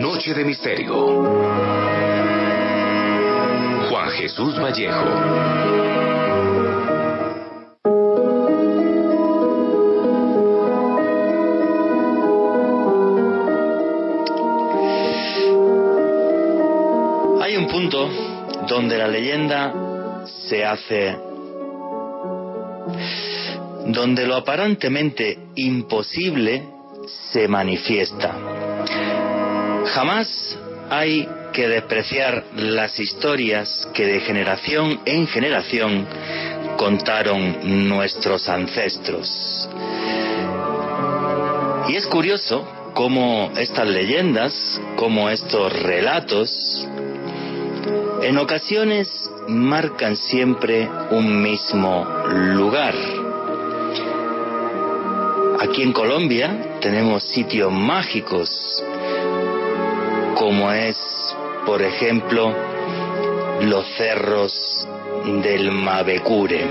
Noche de Misterio. Juan Jesús Vallejo. Hay un punto donde la leyenda se hace donde lo aparentemente imposible se manifiesta. Jamás hay que despreciar las historias que de generación en generación contaron nuestros ancestros. Y es curioso cómo estas leyendas, cómo estos relatos, en ocasiones marcan siempre un mismo lugar. Aquí en Colombia tenemos sitios mágicos, como es, por ejemplo, los cerros del Mavecure,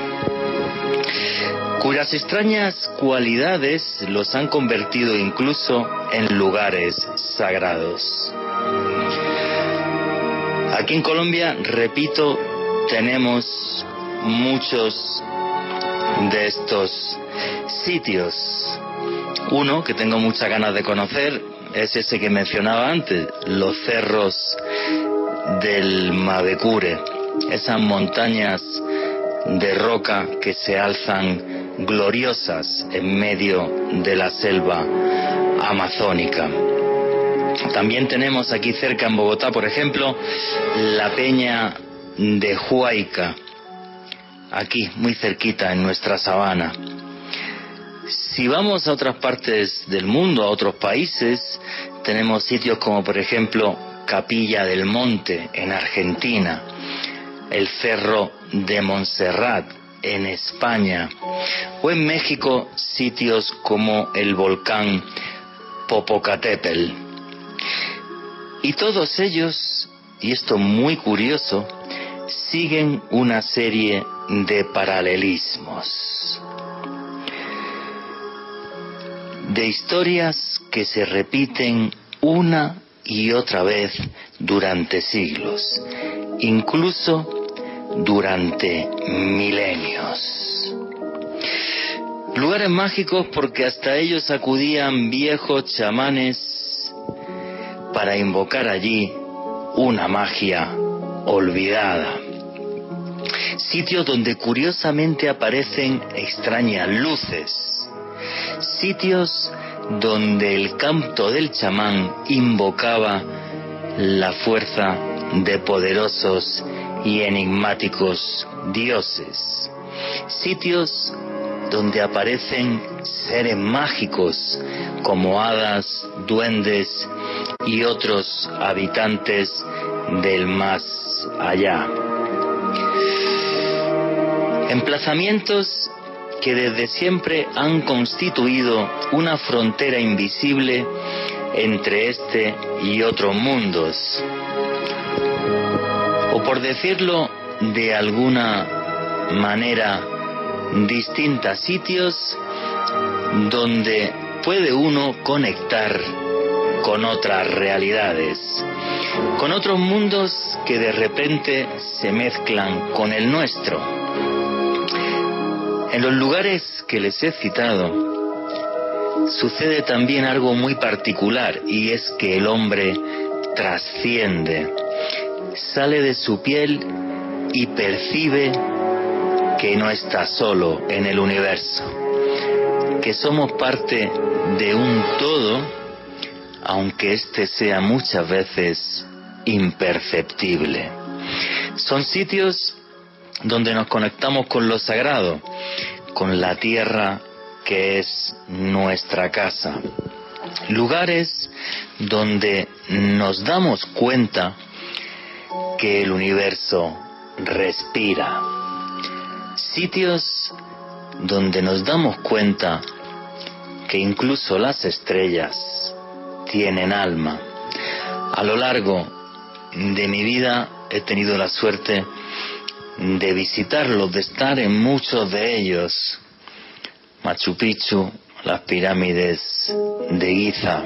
cuyas extrañas cualidades los han convertido incluso en lugares sagrados. Aquí en Colombia, repito, tenemos muchos de estos sitios. Uno que tengo muchas ganas de conocer es ese que mencionaba antes, los cerros del Mavecure, esas montañas de roca que se alzan gloriosas en medio de la selva amazónica. También tenemos aquí cerca en Bogotá, por ejemplo, la peña de Huayca, aquí muy cerquita en nuestra sabana. Si vamos a otras partes del mundo, a otros países, tenemos sitios como por ejemplo Capilla del Monte en Argentina, el Cerro de Montserrat en España, o en México sitios como el volcán Popocatépetl. Y todos ellos, y esto muy curioso, siguen una serie de paralelismos, de historias que se repiten una y otra vez durante siglos, incluso durante milenios. Lugares mágicos porque hasta ellos acudían viejos chamanes para invocar allí una magia olvidada. Sitios donde curiosamente aparecen extrañas luces. Sitios donde el canto del chamán invocaba la fuerza de poderosos y enigmáticos dioses. Sitios donde aparecen seres mágicos como hadas, duendes y otros habitantes del más allá. Emplazamientos que desde siempre han constituido una frontera invisible entre este y otros mundos. O por decirlo de alguna manera distinta, sitios donde puede uno conectar con otras realidades, con otros mundos que de repente se mezclan con el nuestro. En los lugares que les he citado, sucede también algo muy particular y es que el hombre trasciende, sale de su piel y percibe que no está solo en el universo, que somos parte de un todo, aunque éste sea muchas veces imperceptible. Son sitios donde nos conectamos con lo sagrado, con la tierra que es nuestra casa. Lugares donde nos damos cuenta que el universo respira. Sitios donde nos damos cuenta que incluso las estrellas tienen alma. A lo largo de mi vida he tenido la suerte de visitarlos, de estar en muchos de ellos. Machu Picchu, las pirámides de Giza.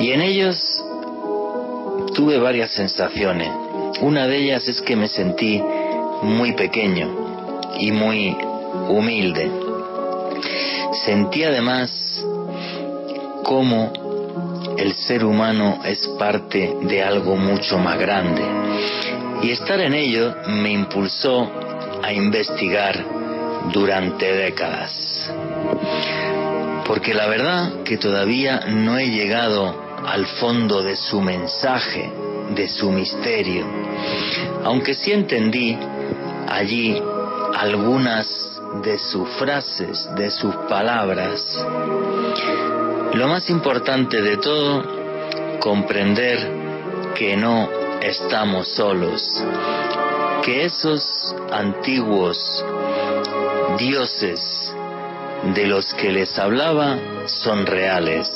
Y en ellos tuve varias sensaciones. Una de ellas es que me sentí muy pequeño y muy humilde. Sentí además cómo el ser humano es parte de algo mucho más grande. Y estar en ello me impulsó a investigar durante décadas. Porque la verdad que todavía no he llegado al fondo de su mensaje, de su misterio. Aunque sí entendí allí algunas de sus frases, de sus palabras. Lo más importante de todo, comprender que no estamos solos, que esos antiguos dioses de los que les hablaba son reales.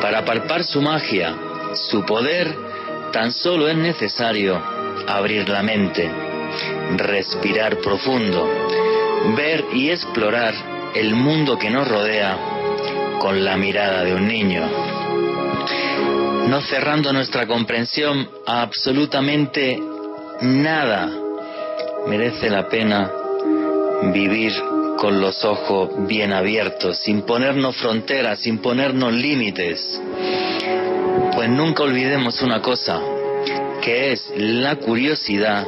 Para palpar su magia, su poder, tan solo es necesario abrir la mente, respirar profundo, ver y explorar el mundo que nos rodea con la mirada de un niño, no cerrando nuestra comprensión a absolutamente nada. Merece la pena vivir con los ojos bien abiertos, sin ponernos fronteras, sin ponernos límites. Pues nunca olvidemos una cosa, que es la curiosidad,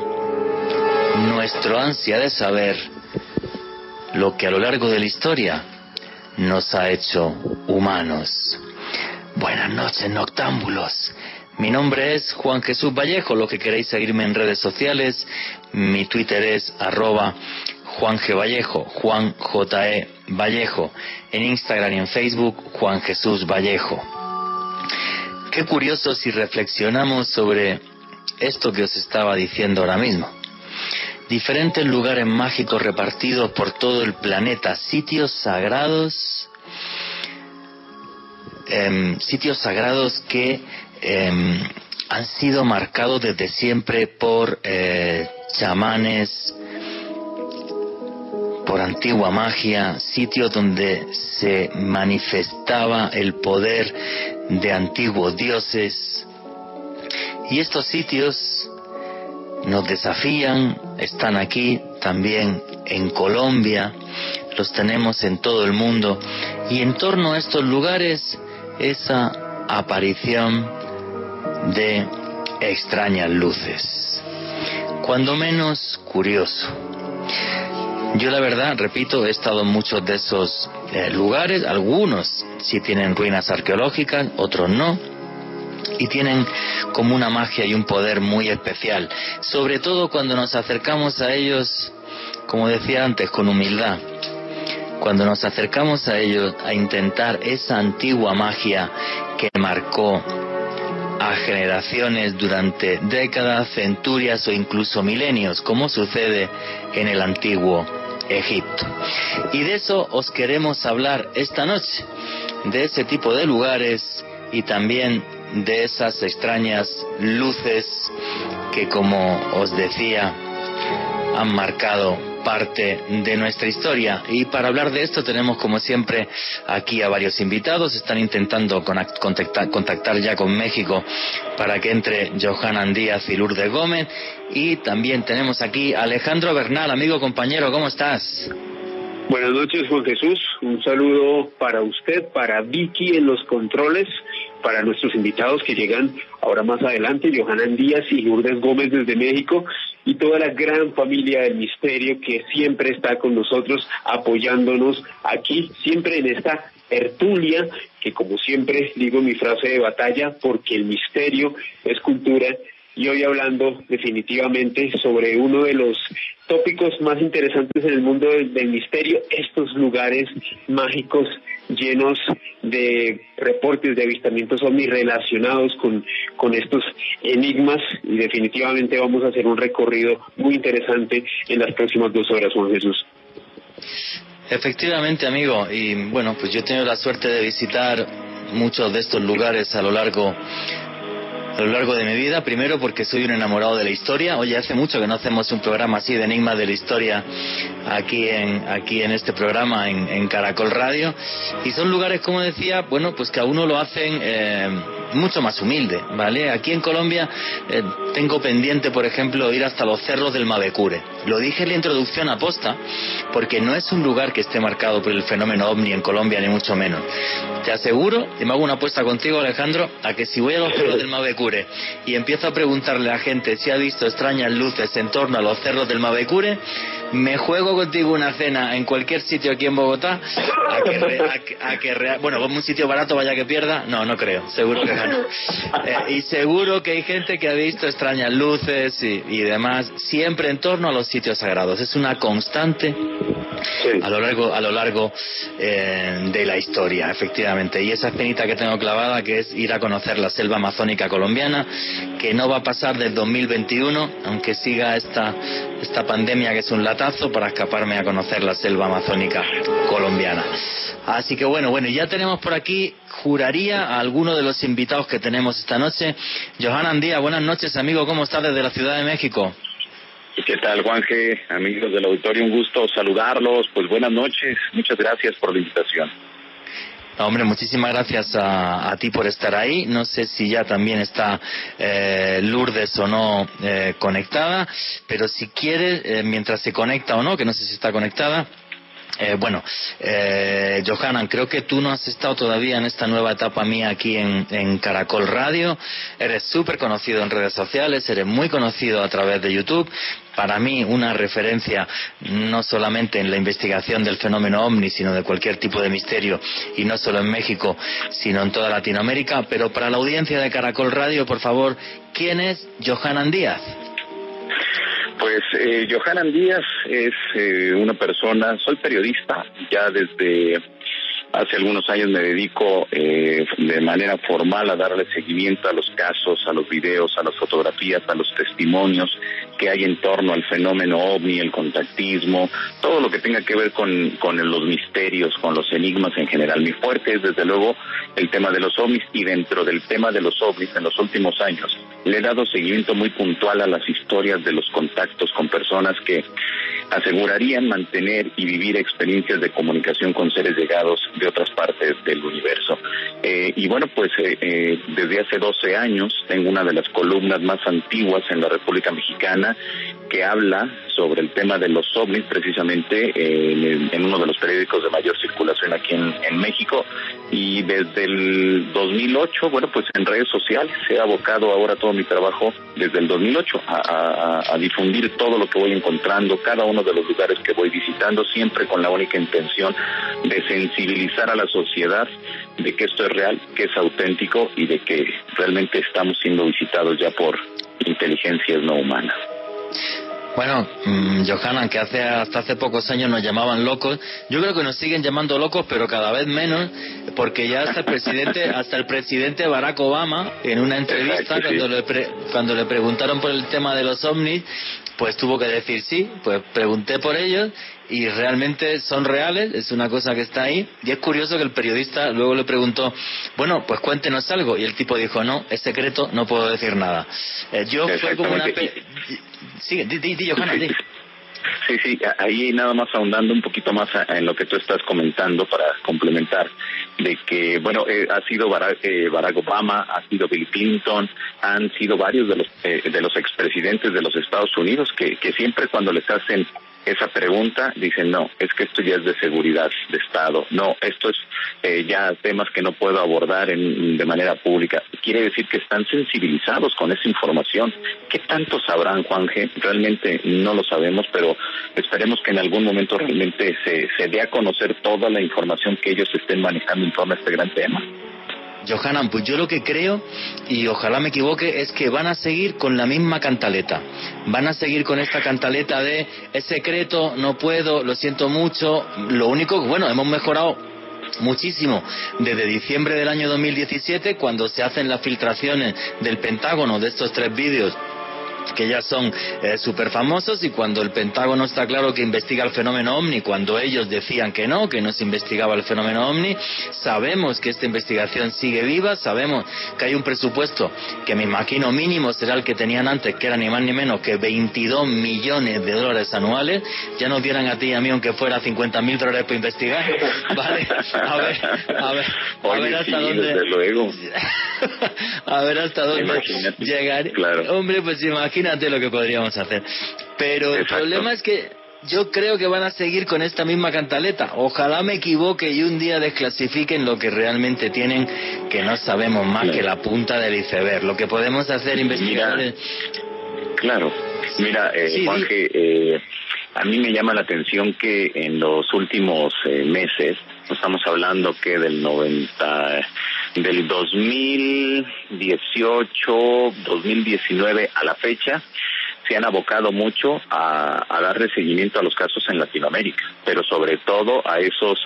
nuestro ansia de saber lo que a lo largo de la historia nos ha hecho humanos. Buenas noches, noctámbulos. Mi nombre es Juan Jesús Vallejo, lo que queréis seguirme en redes sociales, mi Twitter es arroba Juan G. Vallejo, Juan J. E. Vallejo, en Instagram y en Facebook, Juan Jesús Vallejo. Qué curioso si reflexionamos sobre esto que os estaba diciendo ahora mismo. Diferentes lugares mágicos repartidos por todo el planeta, sitios sagrados, em, sitios sagrados que em, han sido marcados desde siempre por eh, chamanes, por antigua magia, sitios donde se manifestaba el poder de antiguos dioses. Y estos sitios nos desafían, están aquí también en Colombia, los tenemos en todo el mundo, y en torno a estos lugares esa aparición de extrañas luces, cuando menos curioso. Yo la verdad, repito, he estado en muchos de esos eh, lugares, algunos sí tienen ruinas arqueológicas, otros no, y tienen como una magia y un poder muy especial, sobre todo cuando nos acercamos a ellos, como decía antes, con humildad. Cuando nos acercamos a ellos a intentar esa antigua magia que marcó a generaciones durante décadas, centurias o incluso milenios, como sucede en el antiguo Egipto. Y de eso os queremos hablar esta noche, de ese tipo de lugares y también de esas extrañas luces que, como os decía, han marcado parte de nuestra historia. Y para hablar de esto tenemos como siempre aquí a varios invitados. Están intentando contactar, contactar ya con México para que entre Johanan Díaz y Lourdes Gómez. Y también tenemos aquí a Alejandro Bernal, amigo compañero, ¿cómo estás? Buenas noches, Juan Jesús. Un saludo para usted, para Vicky en los controles, para nuestros invitados que llegan ahora más adelante, Johanan Díaz y Lourdes Gómez desde México, y toda la gran familia del misterio que siempre está con nosotros apoyándonos aquí, siempre en esta tertulia, que como siempre digo mi frase de batalla, porque el misterio es cultura y hoy hablando definitivamente sobre uno de los tópicos más interesantes en el mundo del, misterio, estos lugares mágicos llenos de reportes de avistamientos ovni relacionados con, con estos enigmas y definitivamente vamos a hacer un recorrido muy interesante en las próximas dos horas, Juan Jesús. Efectivamente, amigo, y bueno, pues yo he tenido la suerte de visitar muchos de estos lugares a lo largo a lo largo de mi vida. Primero porque soy un enamorado de la historia. Oye, hace mucho que no hacemos un programa así de enigmas de la historia aquí en, aquí en este programa en, Caracol Radio. Y son lugares, como decía, bueno, pues que a uno lo hacen eh, mucho más humilde, ¿vale? Aquí en Colombia eh, tengo pendiente, por ejemplo, ir hasta los cerros del Mavecure. Lo dije en la introducción aposta, porque no es un lugar que esté marcado por el fenómeno ovni en Colombia, ni mucho menos. Te aseguro, y me hago una apuesta contigo, Alejandro, a que si voy a los cerros del Mavecure y empiezo a preguntarle a la gente si ha visto extrañas luces en torno a los cerros del Mavecure, me juego contigo una cena en cualquier sitio aquí en Bogotá a que, bueno, como un sitio barato vaya que pierda, no, no creo, seguro que gano. Eh, y seguro que hay gente que ha visto extrañas luces y, demás, siempre en torno a los sitios sagrados. Es una constante a lo largo, a lo largo eh, de la historia, efectivamente. Y esa cenita que tengo clavada, que es ir a conocer la selva amazónica colombiana, que no va a pasar del 2021, aunque siga esta, esta pandemia que es un para escaparme a conocer la selva amazónica colombiana. Así que bueno, bueno, ya tenemos por aquí, juraría, a alguno de los invitados que tenemos esta noche. Johanna Andía, buenas noches, amigo, ¿cómo estás desde la Ciudad de México? ¿Qué tal, Juanje? Amigos del auditorio, un gusto saludarlos. Pues buenas noches, muchas gracias por la invitación. Hombre, muchísimas gracias a, ti por estar ahí. No sé si ya también está eh, Lourdes o no eh, conectada, pero si quieres, eh, mientras se conecta o no, que no sé si está conectada, eh, bueno, eh, Johanan, creo que tú no has estado todavía en esta nueva etapa mía aquí en, Caracol Radio. Eres súper conocido en redes sociales, eres muy conocido a través de YouTube. Para mí, una referencia no solamente en la investigación del fenómeno ovni, sino de cualquier tipo de misterio, y no solo en México, sino en toda Latinoamérica. Pero para la audiencia de Caracol Radio, por favor, ¿quién es Johanan Díaz? Pues eh, Johanan Díaz es eh, una persona, soy periodista ya desde Hace algunos años me dedico eh, de manera formal a darle seguimiento a los casos, a los videos, a las fotografías, a los testimonios que hay en torno al fenómeno ovni, el contactismo, todo lo que tenga que ver con, con los misterios, con los enigmas en general. Mi fuerte es desde luego el tema de los ovnis y dentro del tema de los ovnis en los últimos años le he dado seguimiento muy puntual a las historias de los contactos con personas que asegurarían mantener y vivir experiencias de comunicación con seres llegados de otras partes del universo. Eh, y bueno, pues eh, eh, desde hace 12 años tengo una de las columnas más antiguas en la República Mexicana que habla sobre el tema de los ovnis precisamente en, uno de los periódicos de mayor circulación aquí en, México y desde el 2008, bueno, pues en redes sociales se ha abocado ahora todo mi trabajo desde el 2008 a, a difundir todo lo que voy encontrando, cada uno de los lugares que voy visitando, siempre con la única intención de sensibilizar a la sociedad de que esto es real, que es auténtico y de que realmente estamos siendo visitados ya por inteligencias no humanas. Bueno, mmm, Johanna, que hace, hasta hace pocos años nos llamaban locos, yo creo que nos siguen llamando locos, pero cada vez menos, porque ya hasta el presidente, hasta el presidente Barack Obama, en una entrevista, cuando, le cuando le preguntaron por el tema de los ovnis, pues tuvo que decir sí, pues pregunté por ellos y realmente son reales, es una cosa que está ahí. Y es curioso que el periodista luego le preguntó, bueno, pues cuéntenos algo. Y el tipo dijo, no, es secreto, no puedo decir nada. Eh, yo fue como una... Sí, di, di, Sí, sí, ahí nada más ahondando un poquito más en lo que tú estás comentando para complementar, de que, bueno, eh, ha sido eh, Barack, Obama, ha sido Bill Clinton, han sido varios de los, eh, de los expresidentes de los Estados Unidos que, que siempre cuando les hacen esa pregunta, dicen no, es que esto ya es de seguridad de Estado, no, esto es eh, ya temas que no puedo abordar en, de manera pública. Quiere decir que están sensibilizados con esa información. ¿Qué tanto sabrán, Juan G? Realmente no lo sabemos, pero esperemos que en algún momento realmente se, se dé a conocer toda la información que ellos estén manejando en torno a este gran tema. Johanan, pues yo lo que creo, y ojalá me equivoque, es que van a seguir con la misma cantaleta. Van a seguir con esta cantaleta de es secreto, no puedo, lo siento mucho. Lo único, bueno, hemos mejorado muchísimo desde diciembre del año 2017, cuando se hacen las filtraciones del Pentágono de estos tres vídeos que ya son eh, súper famosos y cuando el Pentágono está claro que investiga el fenómeno ovni, cuando ellos decían que no, que no se investigaba el fenómeno ovni, sabemos que esta investigación sigue viva, sabemos que hay un presupuesto que me imagino mínimo será el que tenían antes, que era ni más ni menos que 22 millones de dólares anuales, ya nos dieran a ti y a mí aunque fuera 50 mil dólares para investigar, vale, a ver, a ver, a ver hasta dónde... a ver hasta dónde llegar. Hombre, pues imagínate imagínate lo que podríamos hacer. Pero el problema es que yo creo que van a seguir con esta misma cantaleta. Ojalá me equivoque y un día desclasifiquen lo que realmente tienen, que no sabemos más que la punta del iceberg. Lo que podemos hacer investigadores. claro. Mira, eh, eh, a mí me llama la atención que en los últimos eh, meses, estamos hablando que del 90, del 2018, 2019 a la fecha, se han abocado mucho a, a, darle seguimiento a los casos en Latinoamérica, pero sobre todo a esos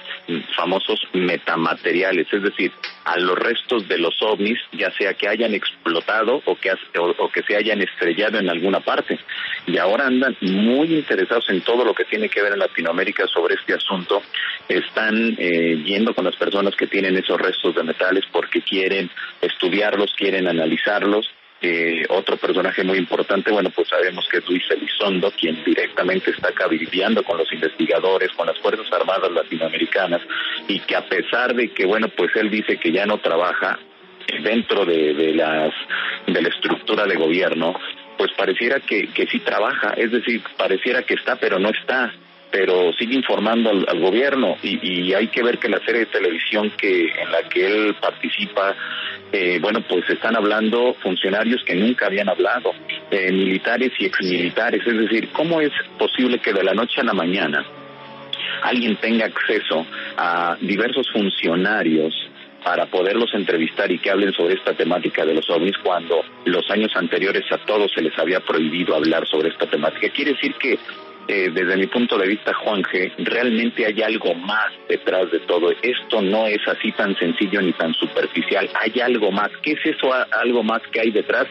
famosos metamateriales, es decir, a los restos de los ovnis, ya sea que hayan explotado o que, o, que se hayan estrellado en alguna parte. Y ahora andan muy interesados en todo lo que tiene que ver en Latinoamérica sobre este asunto. Están eh, yendo con las personas que tienen esos restos de metales porque quieren estudiarlos, quieren analizarlos eh, otro personaje muy importante, bueno, pues sabemos que es Luis Elizondo, quien directamente está cabildeando con los investigadores, con las Fuerzas Armadas latinoamericanas, y que a pesar de que, bueno, pues él dice que ya no trabaja dentro de, las de la estructura de gobierno, pues pareciera que, que sí trabaja, es decir, pareciera que está, pero no está pero sigue informando al, gobierno y, hay que ver que la serie de televisión que en la que él participa eh, bueno pues están hablando funcionarios que nunca habían hablado eh, militares y exmilitares es decir cómo es posible que de la noche a la mañana alguien tenga acceso a diversos funcionarios para poderlos entrevistar y que hablen sobre esta temática de los ovnis cuando los años anteriores a todos se les había prohibido hablar sobre esta temática. Quiere decir que eh, desde mi punto de vista, Juan G., realmente hay algo más detrás de todo. Esto no es así tan sencillo ni tan superficial. Hay algo más. ¿Qué es eso algo más que hay detrás?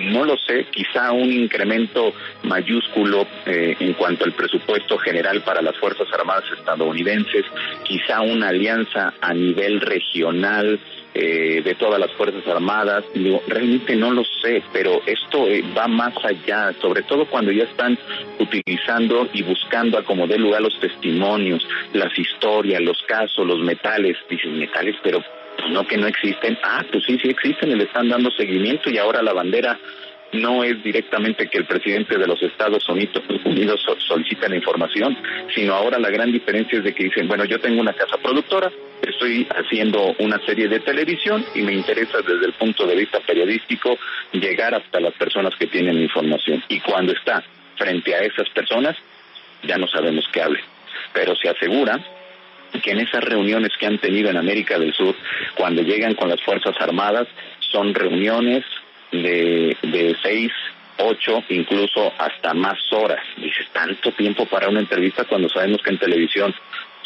No lo sé, quizá un incremento mayúsculo eh, en cuanto al presupuesto general para las Fuerzas Armadas estadounidenses, quizá una alianza a nivel regional eh, de todas las Fuerzas Armadas. realmente no lo sé, pero esto eh, va más allá, sobre todo cuando ya están utilizando y buscando a como dé lugar los testimonios, las historias, los casos, los metales. Dicen metales, pero no que no existen. Ah, pues sí, sí existen le están dando seguimiento y ahora la bandera no es directamente que el presidente de los Estados Unidos solicita la información, sino ahora la gran diferencia es de que dicen, bueno, yo tengo una casa productora, estoy haciendo una serie de televisión y me interesa desde el punto de vista periodístico llegar hasta las personas que tienen información. Y cuando está frente a esas personas, ya no sabemos qué hable. Pero se asegura que en esas reuniones que han tenido en América del Sur, cuando llegan con las Fuerzas Armadas, son reuniones de, de seis, ocho, incluso hasta más horas. Dice, tanto tiempo para una entrevista cuando sabemos que en televisión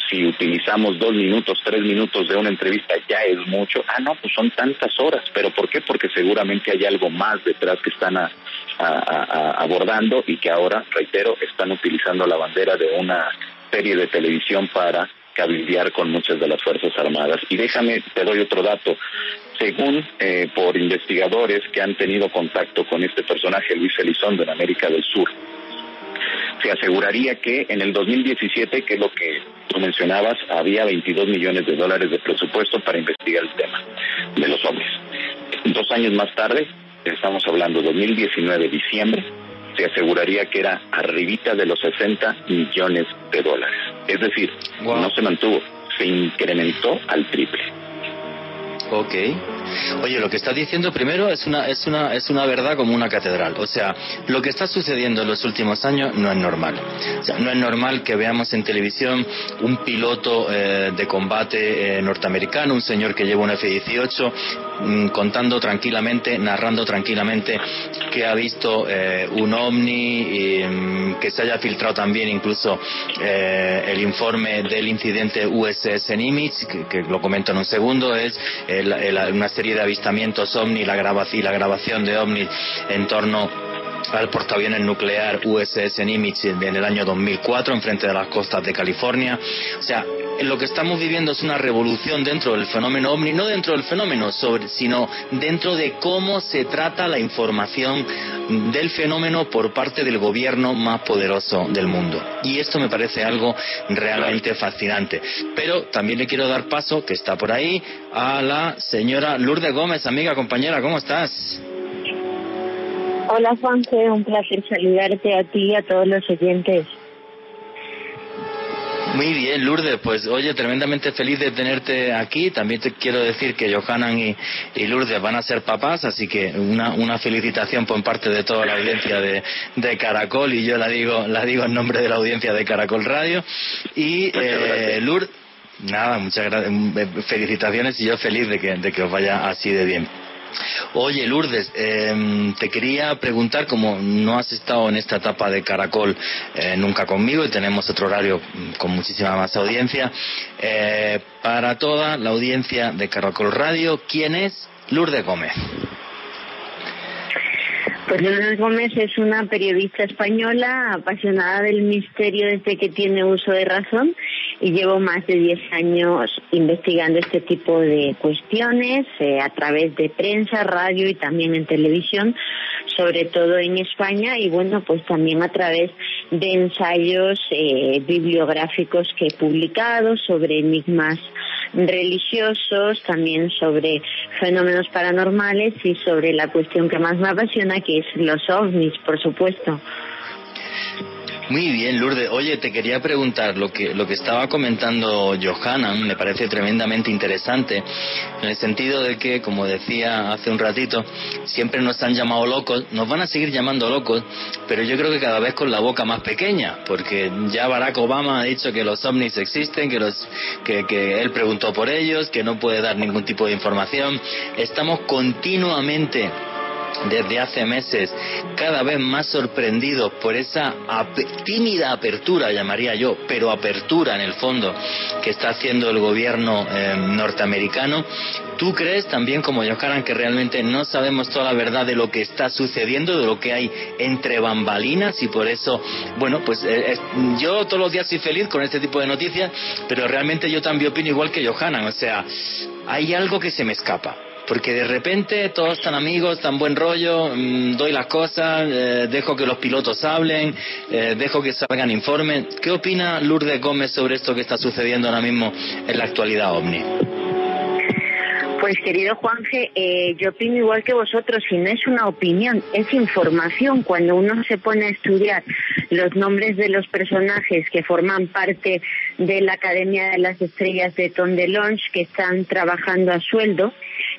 si utilizamos dos minutos, tres minutos de una entrevista ya es mucho. Ah, no, pues son tantas horas. ¿Pero por qué? Porque seguramente hay algo más detrás que están abordando y que ahora, reitero, están utilizando la bandera de una serie de televisión para cabildear con muchas de las Fuerzas Armadas. Y déjame, te doy otro dato. Según eh, por investigadores que han tenido contacto con este personaje, Luis Elizondo, en América del Sur, se aseguraría que en el 2017, que es lo que tú mencionabas, había 22 millones de dólares de presupuesto para investigar el tema de los hombres. Dos años más tarde, estamos hablando 2019, diciembre, se aseguraría que era arribita de los 60 millones de dólares. Es decir, no se mantuvo, se incrementó al triple. Ok. Oye, lo que estás diciendo primero es una, es una, es una verdad como una catedral. O sea, lo que está sucediendo en los últimos años no es normal. O sea, no es normal que veamos en televisión un piloto eh, de combate eh, norteamericano, un señor que lleva un F-18, mm, contando tranquilamente, narrando tranquilamente que ha visto eh, un ovni y mm, que se haya filtrado también incluso el informe del incidente USS Nimitz, que, que, lo comento en un segundo, es una serie de avistamientos OVNI la y la grabación de OVNI en torno al portaaviones nuclear USS Nimitz en el año 2004 en frente de las costas de California. O sea, lo que estamos viviendo es una revolución dentro del fenómeno ovni, no dentro del fenómeno, sobre, sino dentro de cómo se trata la información del fenómeno por parte del gobierno más poderoso del mundo. Y esto me parece algo realmente fascinante. Pero también le quiero dar paso, que está por ahí, a la señora Lourdes Gómez, amiga, compañera, ¿cómo estás? Hola Juanse, un placer saludarte a ti y a todos los oyentes. Muy bien, Lourdes, pues oye, tremendamente feliz de tenerte aquí. También te quiero decir que Johanan y, Lourdes van a ser papás, así que una, una felicitación por parte de toda la audiencia de, Caracol y yo la digo, la digo en nombre de la audiencia de Caracol Radio. Y eh, Lourdes, nada, muchas gracias, felicitaciones y yo feliz de que, de que os vaya así de bien. Oye, Lourdes, em, te quería preguntar, como no has estado en esta etapa de Caracol eh, nunca conmigo y tenemos otro horario mm, con muchísima más audiencia, eh, para toda la audiencia de Caracol Radio, ¿quién es Lourdes Gómez? Pues Lourdes Gómez es una periodista española apasionada del misterio desde que tiene uso de razón y llevo más de 10 años investigando este tipo de cuestiones eh, a través de prensa, radio y también en televisión, sobre todo en España y bueno, pues también a través de ensayos eh, bibliográficos que he publicado sobre enigmas religiosos, también sobre fenómenos paranormales y sobre la cuestión que más me apasiona, que es los ovnis, por supuesto. Muy bien, Lourdes. Oye, te quería preguntar lo que lo que estaba comentando Johanan, me parece tremendamente interesante, en el sentido de que, como decía hace un ratito, siempre nos han llamado locos, nos van a seguir llamando locos, pero yo creo que cada vez con la boca más pequeña, porque ya Barack Obama ha dicho que los ovnis existen, que los que, que él preguntó por ellos, que no puede dar ningún tipo de información. Estamos continuamente desde hace meses cada vez más sorprendidos por esa tímida apertura, llamaría yo, pero apertura en el fondo que está haciendo el gobierno eh, norteamericano. ¿Tú crees también, como Johanan, que realmente no sabemos toda la verdad de lo que está sucediendo, de lo que hay entre bambalinas y por eso, bueno, pues eh, yo todos los días soy feliz con este tipo de noticias, pero realmente yo también opino igual que Johanan, o sea, hay algo que se me escapa porque de repente todos están amigos, tan buen rollo, mm, doy las cosas, eh, dejo que los pilotos hablen, eh, dejo que salgan informes. ¿Qué opina Lourdes Gómez sobre esto que está sucediendo ahora mismo en la actualidad OVNI? Pues querido Juanje, eh, yo opino igual que vosotros, y no es una opinión, es información. Cuando uno se pone a estudiar los nombres de los personajes que forman parte de la Academia de las Estrellas de Tondelonge, que están trabajando a sueldo,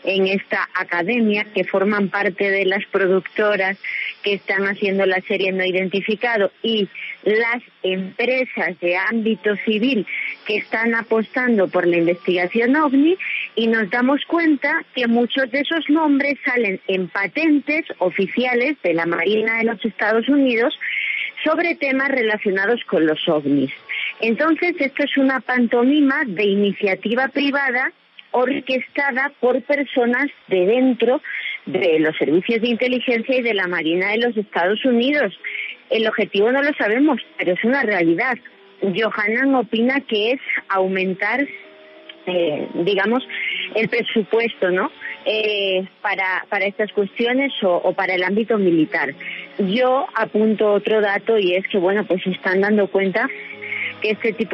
en esta academia, que forman parte de las productoras que están haciendo la serie no identificado y las empresas de ámbito civil que están apostando por la investigación ovni y nos damos cuenta que muchos de esos nombres salen en patentes oficiales de la Marina de los Estados Unidos sobre temas relacionados con los ovnis. Entonces, esto es una pantomima de iniciativa privada orquestada por personas de dentro de los servicios de inteligencia y de la Marina de los Estados Unidos. El objetivo no lo sabemos, pero es una realidad. Johanan opina que es aumentar, eh, digamos, el presupuesto, ¿no? Eh, para, para estas cuestiones o, o, para el ámbito militar. Yo apunto otro dato y es que, bueno, pues se están dando cuenta que este tipo.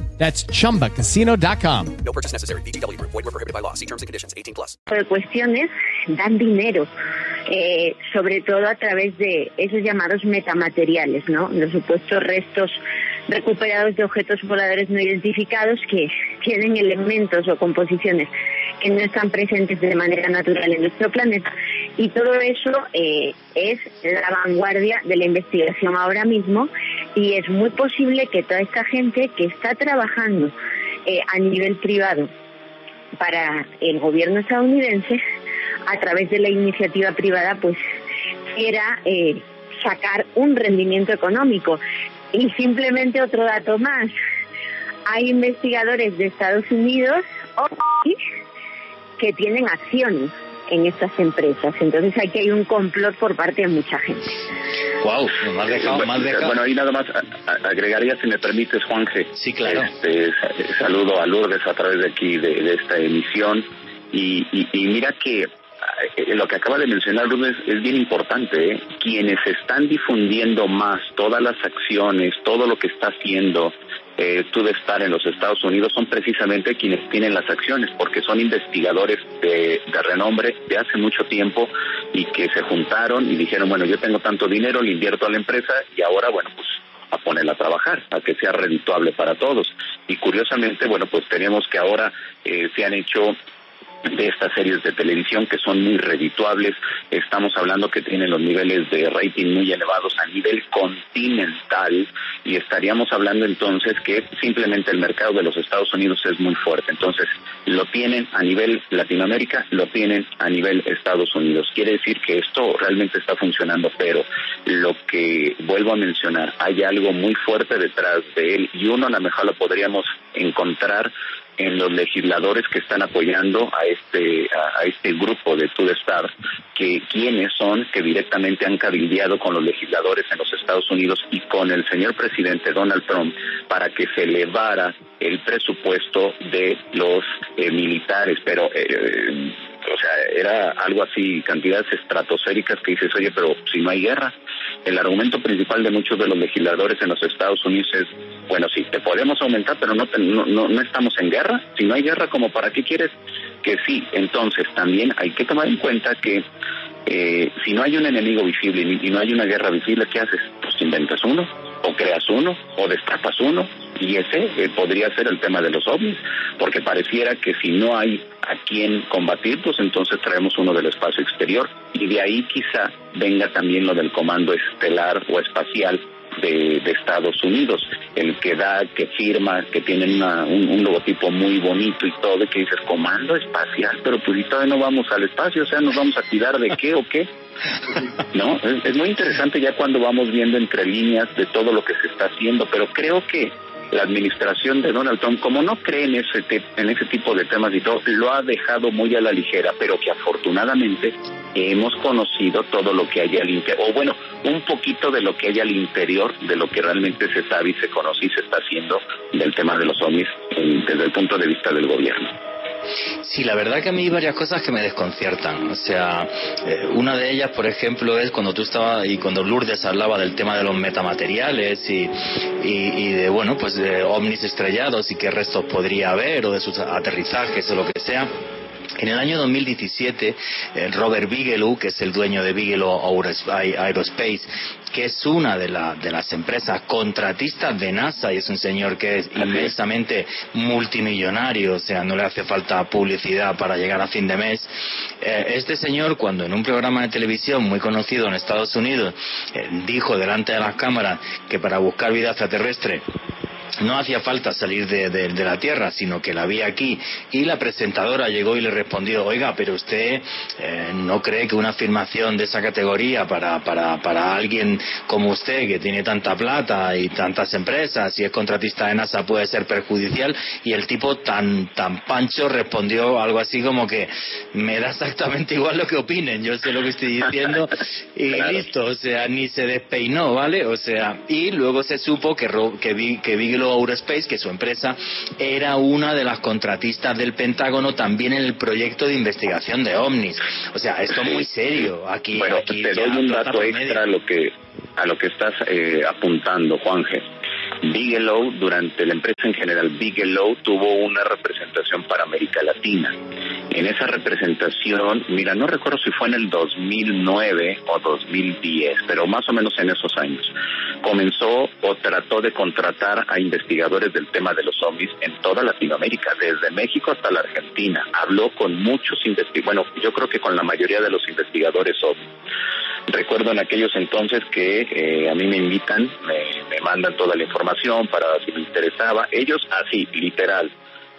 That's chumbacasino.com. No purchase necessary. BGW. Void were prohibited by law. See terms and conditions. 18 plus. de cuestiones dan dinero, eh, sobre todo a través de esos llamados metamateriales, ¿no? Los supuestos restos recuperados de objetos voladores no identificados que tienen elementos o composiciones que no están presentes de manera natural en nuestro planeta. Y todo eso eh, es la vanguardia de la investigación ahora mismo y es muy posible que toda esta gente que está trabajando eh, a nivel privado para el gobierno estadounidense, a través de la iniciativa privada, pues quiera eh, sacar un rendimiento económico. Y simplemente otro dato más, hay investigadores de Estados Unidos que tienen acciones en estas empresas. Entonces aquí hay un complot por parte de mucha gente. Wow, me has dejado, me has dejado. Bueno, ahí nada más agregaría, si me permites, Juanje. Sí, claro. Este, sa- saludo a Lourdes a través de aquí, de, de esta emisión. Y, y, y mira que eh, lo que acaba de mencionar Lourdes es bien importante. ¿eh? Quienes están difundiendo más todas las acciones, todo lo que está haciendo eh, tú de estar en los Estados Unidos son precisamente quienes tienen las acciones, porque son investigadores de, de renombre de hace mucho tiempo y que se juntaron y dijeron, bueno, yo tengo tanto dinero, le invierto a la empresa y ahora, bueno, pues a ponerla a trabajar, a que sea redituable para todos. Y curiosamente, bueno, pues tenemos que ahora eh, se han hecho de estas series de televisión que son muy redituables. Estamos hablando que tienen los niveles de rating muy elevados a nivel continental y estaríamos hablando entonces que simplemente el mercado de los Estados Unidos es muy fuerte. Entonces, lo tienen a nivel Latinoamérica, lo tienen a nivel Estados Unidos. Quiere decir que esto realmente está funcionando, pero lo que vuelvo a mencionar, hay algo muy fuerte detrás de él y uno a lo mejor lo podríamos encontrar en los legisladores que están apoyando a este a, este grupo de Star que quienes son que directamente han cabildeado con los legisladores en los Estados Unidos y con el señor presidente Donald Trump para que se elevara el presupuesto de los eh, militares, pero eh, o sea, era algo así, cantidades estratosféricas que dices, oye, pero si no hay guerra. El argumento principal de muchos de los legisladores en los Estados Unidos es, bueno, sí, te podemos aumentar, pero no, te- no, no, no estamos en guerra. Si no hay guerra, ¿como para qué quieres que sí? Entonces, también hay que tomar en cuenta que eh, si no hay un enemigo visible y y no hay una guerra visible, ¿qué haces? Pues inventas uno, o creas uno, o destapas uno, y ese eh, podría ser el tema de los ovnis, porque pareciera que si no hay a quien combatir, pues entonces traemos uno del espacio exterior, y de ahí quizá venga también lo del comando estelar o espacial de, de Estados Unidos, el que da, que firma, que tienen una- un, un logotipo muy bonito y todo, y que dices comando espacial, pero pues si todavía no vamos al espacio, o sea, nos vamos a cuidar de qué o qué. No, es, es muy interesante ya cuando vamos viendo entre líneas de todo lo que se está haciendo, pero creo que la administración de Donald Trump, como no cree en ese, en ese tipo de temas y todo, lo ha dejado muy a la ligera, pero que afortunadamente hemos conocido todo lo que hay al interior, o bueno, un poquito de lo que hay al interior de lo que realmente se sabe y se conoce y se está haciendo del tema de los ovnis desde el punto de vista del gobierno. Sí, la verdad que a mí hay varias cosas que me desconciertan. O sea, eh, una de ellas, por ejemplo, es cuando tú estabas y cuando Lourdes hablaba del tema de los metamateriales y, y, y de, bueno, pues de ovnis estrellados y qué restos podría haber o de sus aterrizajes o lo que sea. En el año 2017, eh, Robert Bigelow, que es el dueño de Bigelow Aerospace, que es una de, de las empresas contratistas de NASA y es un señor que es inmensamente multimillonario, o sea, no le hace falta publicidad para llegar a fin de mes. Eh, este señor, cuando en un programa de televisión muy conocido en Estados Unidos, eh, dijo delante de las cámaras que para buscar vida extraterrestre no hacía falta salir de, la Tierra, sino que la vi aquí. Y la presentadora llegó y le respondió, oiga, pero usted eh, no cree que una afirmación de esa categoría para, para, para alguien como usted, que tiene tanta plata y tantas empresas y es contratista de NASA, puede ser perjudicial. Y el tipo tan, tan pancho respondió algo así como que me da exactamente igual lo que opinen, yo sé lo que estoy diciendo y listo, o sea, ni se despeinó, ¿vale? O sea, y luego se supo que, que, vi, que Aerospace, que su empresa era una de las contratistas del Pentágono también en el proyecto de investigación de ovnis. O sea, esto es muy serio. Aquí, bueno, aquí te doy un dato extra a lo que a lo que estás eh, apuntando, Juanje. Bigelow, durante la empresa en general, Bigelow tuvo una representación para América Latina. En esa representación, mira, no recuerdo si fue en el 2009 o 2010, pero más o menos en esos años, comenzó o trató de contratar a investigadores del tema de los zombies en toda Latinoamérica, desde México hasta la Argentina. Habló con muchos investigadores, bueno, yo creo que con la mayoría de los investigadores zombies. Recuerdo en aquellos entonces que eh, a mí me invitan, me, mandan toda la información para si me interesaba. Ellos así, literal,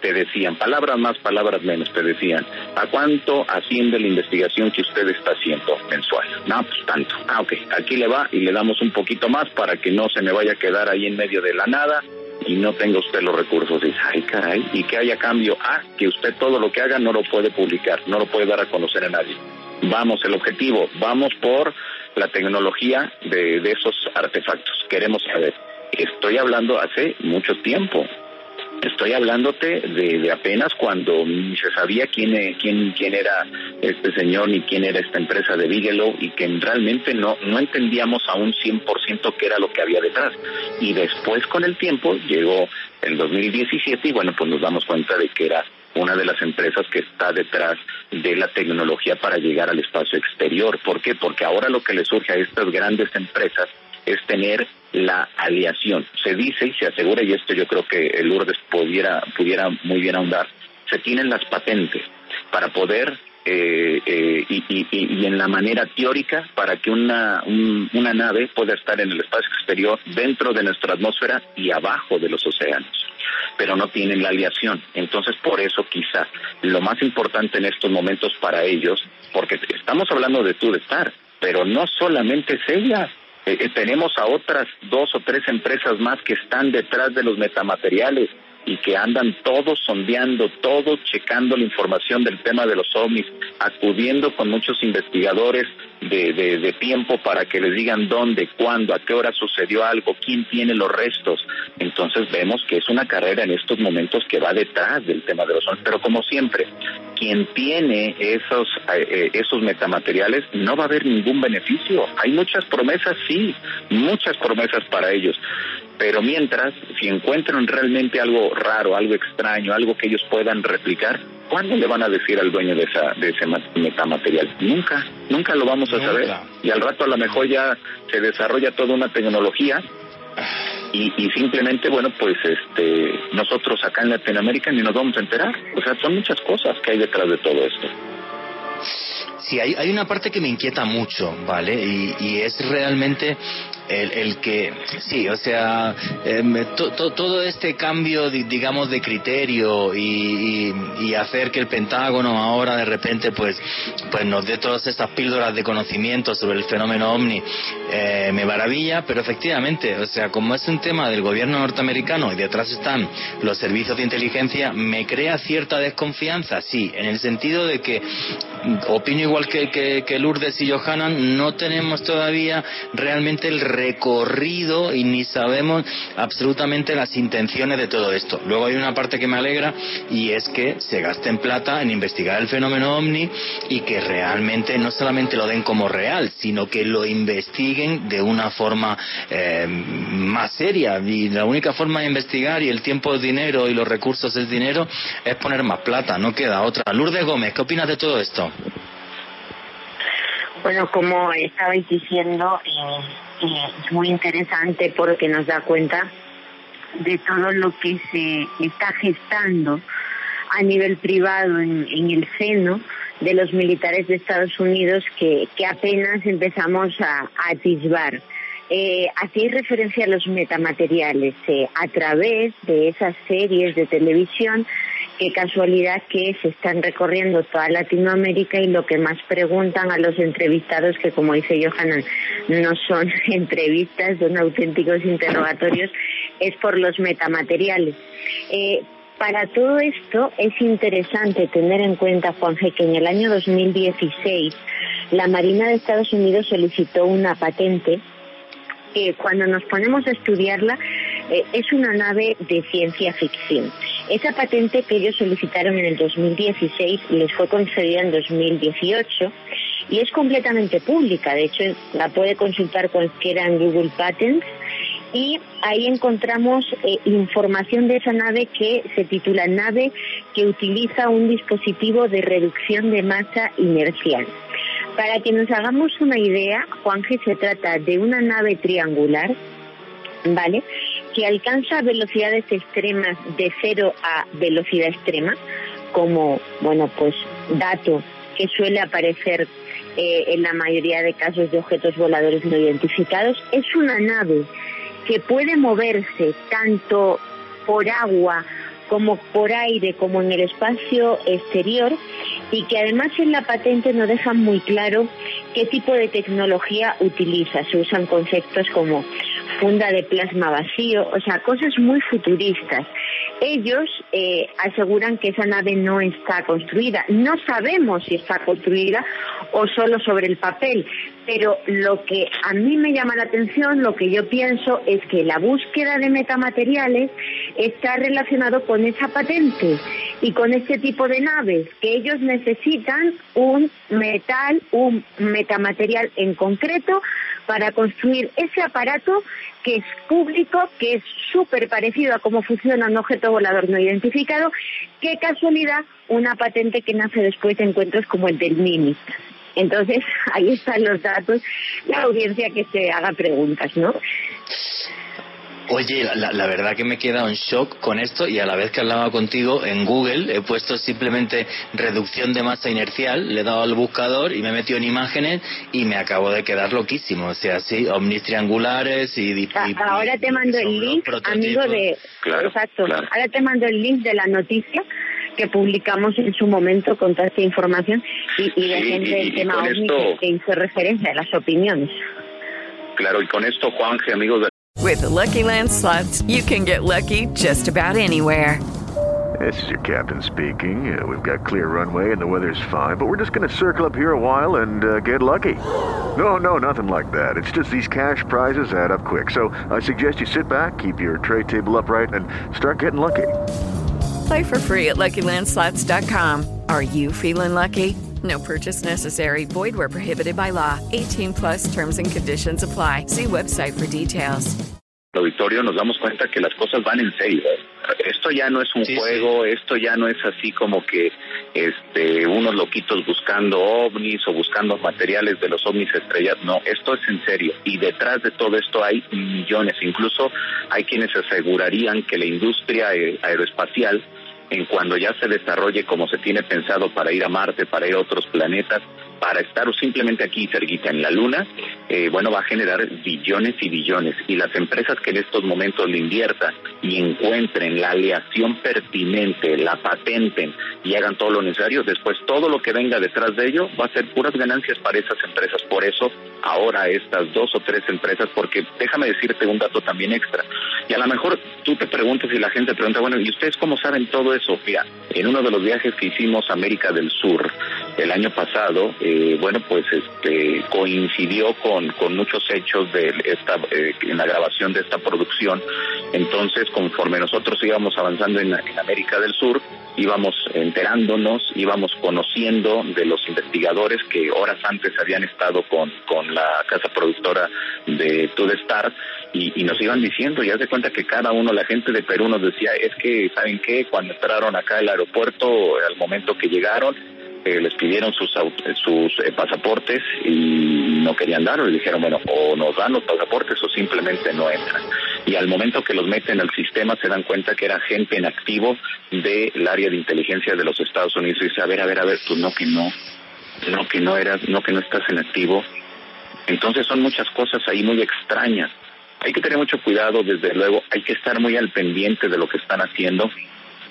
te decían, palabras más, palabras menos, te decían, ¿a cuánto asciende la investigación que usted está haciendo mensual? No, pues tanto. Ah, ok, aquí le va y le damos un poquito más para que no se me vaya a quedar ahí en medio de la nada y no tenga usted los recursos. Dice, ay, caray, y que haya cambio. Ah, que usted todo lo que haga no lo puede publicar, no lo puede dar a conocer a nadie. Vamos, el objetivo, vamos por la tecnología de, de esos artefactos. Queremos saber. Estoy hablando hace mucho tiempo. Estoy hablándote de, apenas cuando ni se sabía quién, eh, quién, quién era este señor ni quién era esta empresa de Bigelow y que realmente no, no entendíamos a un 100% qué era lo que había detrás. Y después con el tiempo llegó el 2017 y bueno, pues nos damos cuenta de que era una de las empresas que está detrás de la tecnología para llegar al espacio exterior. ¿Por qué? Porque ahora lo que le surge a estas grandes empresas es tener la aliación. Se dice y se asegura, y esto yo creo que el Lourdes pudiera, pudiera muy bien ahondar, se tienen las patentes para poder eh, eh, y, y, en la manera teórica para que una, una nave pueda estar en el espacio exterior dentro de nuestra atmósfera y abajo de los océanos pero no tienen la aliación. Entonces, por eso quizá lo más importante en estos momentos para ellos, porque estamos hablando de de estar, pero no solamente es ella, eh, eh, tenemos a otras dos o tres empresas más que están detrás de los metamateriales y que andan todos sondeando, todos checando la información del tema de los ovnis, acudiendo con muchos investigadores de, de, tiempo para que les digan dónde, cuándo, a qué hora sucedió algo, quién tiene los restos. Entonces vemos que es una carrera en estos momentos que va detrás del tema de los ovnis, pero como siempre, quien tiene esos, eh, esos metamateriales no va a haber ningún beneficio. Hay muchas promesas, sí, muchas promesas para ellos. Pero mientras, si encuentran realmente algo raro, algo extraño, algo que ellos puedan replicar, ¿cuándo le van a decir al dueño de, esa, de ese metamaterial? Nunca, nunca lo vamos a saber. Y al rato a lo mejor ya se desarrolla toda una tecnología y, y, simplemente, bueno, pues este nosotros acá en Latinoamérica ni nos vamos a enterar. O sea, son muchas cosas que hay detrás de todo esto. Sí, hay, hay una parte que me inquieta mucho, ¿vale? Y, y es realmente el, el, que, sí, o sea, em, todo este cambio, digamos, de criterio y, y, hacer que el Pentágono ahora de repente pues, pues nos dé todas estas píldoras de conocimiento sobre el fenómeno ovni, eh, me maravilla, pero efectivamente, o sea, como es un tema del gobierno norteamericano y detrás están los servicios de inteligencia, me crea cierta desconfianza, sí, en el sentido de que opino igual que, que, que Lourdes y Johanan, no tenemos todavía realmente el recorrido y ni sabemos absolutamente las intenciones de todo esto. Luego hay una parte que me alegra y es que se gasten plata en investigar el fenómeno ovni y que realmente no solamente lo den como real, sino que lo investiguen de una forma eh, más seria. Y la única forma de investigar y el tiempo es dinero y los recursos es dinero es poner más plata, no queda otra. Lourdes Gómez, ¿qué opinas de todo esto? Bueno, como estabais diciendo, eh, es muy interesante porque nos da cuenta de todo lo que se está gestando a nivel privado en, el seno de los militares de Estados Unidos que, que apenas empezamos a, a atisbar. Eh, hacéis referencia a los metamateriales eh, a través de esas series de televisión qué casualidad que se están recorriendo toda Latinoamérica y lo que más preguntan a los entrevistados, que como dice Johanan, no son entrevistas, son auténticos interrogatorios, es por los metamateriales. Eh, para todo esto es interesante tener en cuenta, Juanje, que en el año 2016 la Marina de Estados Unidos solicitó una patente que cuando nos ponemos a estudiarla eh, es una nave de ciencia ficción. Esa patente que ellos solicitaron en el 2016 les fue concedida en 2018 y es completamente pública. De hecho, la puede consultar cualquiera en Google Patents y ahí encontramos eh, información de esa nave que se titula Nave que utiliza un dispositivo de reducción de masa inercial. Para que nos hagamos una idea, Juanje, se trata de una nave triangular, ¿vale? Que alcanza velocidades extremas de cero a velocidad extrema, como, bueno, pues dato que suele aparecer eh, en la mayoría de casos de objetos voladores no identificados. Es una nave que puede moverse tanto por agua como por aire, como en el espacio exterior, y que además en la patente no dejan muy claro qué tipo de tecnología utiliza. Se usan conceptos como funda de plasma vacío, o sea, cosas muy futuristas. Ellos eh, aseguran que esa nave no está construida. No sabemos si está construida o solo sobre el papel, pero lo que a mí me llama la atención, lo que yo pienso es que la búsqueda de metamateriales está relacionado con esa patente y con este tipo de naves, que ellos necesitan un metal, un metamaterial en concreto para construir ese aparato que es público, que es súper parecido a cómo funciona un objeto volador no identificado, qué casualidad una patente que nace después de encuentros como el del MINI. Entonces, ahí están los datos, la audiencia que se haga preguntas, ¿no? Oye, la, la, verdad que me he quedado en shock con esto y a la vez que hablaba contigo en Google he puesto simplemente reducción de masa inercial, le he dado al buscador y me he metido en imágenes y me acabo de quedar loquísimo. O sea, sí, ovnis triangulares y... y ahora te mando el link, amigo de... Claro, exacto. claro. Ahora te mando el link de la noticia que publicamos en su momento con toda esta información y, y de Sí, gente y- del y tema ovni esto- que, que hizo referencia a las opiniones. Claro, y con esto, Juanje, amigos de With the Lucky Land slots, you can get lucky just about anywhere. This is your captain speaking. Uh, we've got clear runway and the weather's fine, but we're just going to circle up here a while and uh, get lucky. No, no, nothing like that. It's just these cash prizes add up quick. So I suggest you sit back, keep your tray table upright, and start getting lucky. Play for free at LuckyLandSlots.com. Are you feeling lucky? No purchase necessary. Void where prohibited by law. 18 plus terms and conditions apply. See website for details. el auditorio nos damos cuenta que las cosas van en serio. Esto ya no es un Sí, juego, esto ya no es así como que este unos loquitos buscando ovnis o buscando materiales de los ovnis estrellas. No, esto es en serio. Y detrás de todo esto hay millones. Incluso hay quienes asegurarían que la industria aer- aeroespacial en cuando ya se desarrolle como se tiene pensado para ir a Marte, para ir a otros planetas, para estar simplemente aquí cerquita en la Luna, eh, bueno, va a generar billones y billones. Y las empresas que en estos momentos le inviertan y encuentren la aleación pertinente, la patenten y hagan todo lo necesario, después todo lo que venga detrás de ello va a ser puras ganancias para esas empresas. Por eso, ahora estas dos o tres empresas, porque déjame decirte un dato también extra. Y a lo mejor tú te preguntas y la gente pregunta, bueno, ¿y ustedes cómo saben todo eso? Mira, en uno de los viajes que hicimos a América del Sur, el año pasado, eh, bueno, pues este, coincidió con, con muchos hechos de esta, eh, en la grabación de esta producción. Entonces, conforme nosotros íbamos avanzando en, América del Sur, íbamos enterándonos, íbamos conociendo de los investigadores que horas antes habían estado con, la casa productora de To Star y, y nos iban diciendo, y haz de cuenta que cada uno, la gente de Perú nos decía, es que, ¿saben qué? Cuando entraron acá al aeropuerto, al momento que llegaron, eh, les pidieron sus sus eh, pasaportes y no querían darlo. Y dijeron, bueno, o nos dan los pasaportes o simplemente no entran. Y al momento que los meten al sistema se dan cuenta que era gente en activo del área de inteligencia de los Estados Unidos. Y dice, a ver, a ver, a ver, tú no que no, no que no eras, no que no estás en activo. Entonces son muchas cosas ahí muy extrañas. Hay que tener mucho cuidado, desde luego, hay que estar muy al pendiente de lo que están haciendo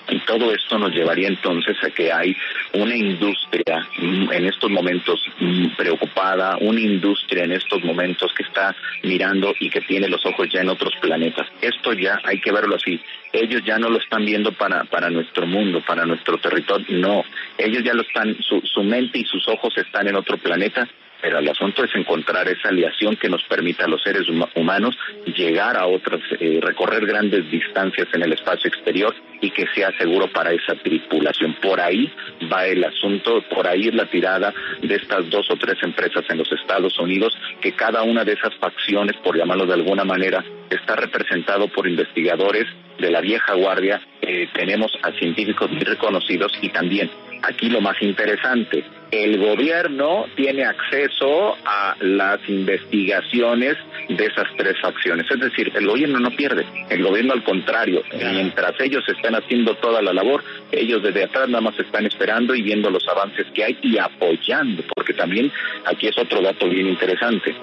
y todo esto nos llevaría entonces a que hay una industria mm, en estos momentos mm, preocupada, una industria en estos momentos que está mirando y que tiene los ojos ya en otros planetas. Esto ya hay que verlo así. Ellos ya no lo están viendo para, para nuestro mundo, para nuestro territorio, no. Ellos ya lo están, su, su mente y sus ojos están en otro planeta pero el asunto es encontrar esa aliación que nos permita a los seres humanos llegar a otras, eh, recorrer grandes distancias en el espacio exterior y que sea seguro para esa tripulación. Por ahí va el asunto, por ahí es la tirada de estas dos o tres empresas en los Estados Unidos, que cada una de esas facciones, por llamarlo de alguna manera, está representado por investigadores de la vieja guardia. Eh, tenemos a científicos muy reconocidos y también aquí lo más interesante, el gobierno tiene acceso a las investigaciones de esas tres facciones. Es decir, el gobierno no pierde, el gobierno al contrario, mientras ellos están haciendo toda la labor, ellos desde atrás nada más están esperando y viendo los avances que hay y apoyando, porque también aquí es otro dato bien interesante.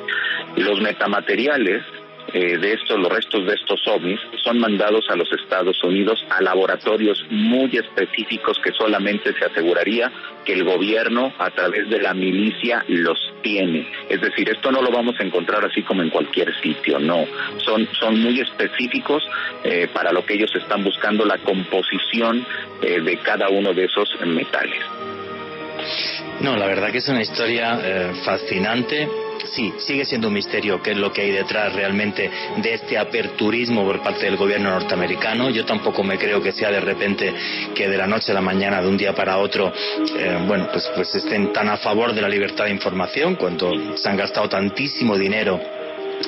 Los metamateriales eh, de estos, los restos de estos ovnis, son mandados a los Estados Unidos a laboratorios muy específicos que solamente se aseguraría que el gobierno a través de la milicia los tiene. Es decir, esto no lo vamos a encontrar así como en cualquier sitio, no. Son, son muy específicos eh, para lo que ellos están buscando, la composición eh, de cada uno de esos metales. No, la verdad que es una historia fascinante sí, sigue siendo un misterio qué es lo que hay detrás realmente de este aperturismo por parte del gobierno norteamericano. Yo tampoco me creo que sea de repente que de la noche a la mañana, de un día para otro, eh, bueno, pues, pues estén tan a favor de la libertad de información cuando se han gastado tantísimo dinero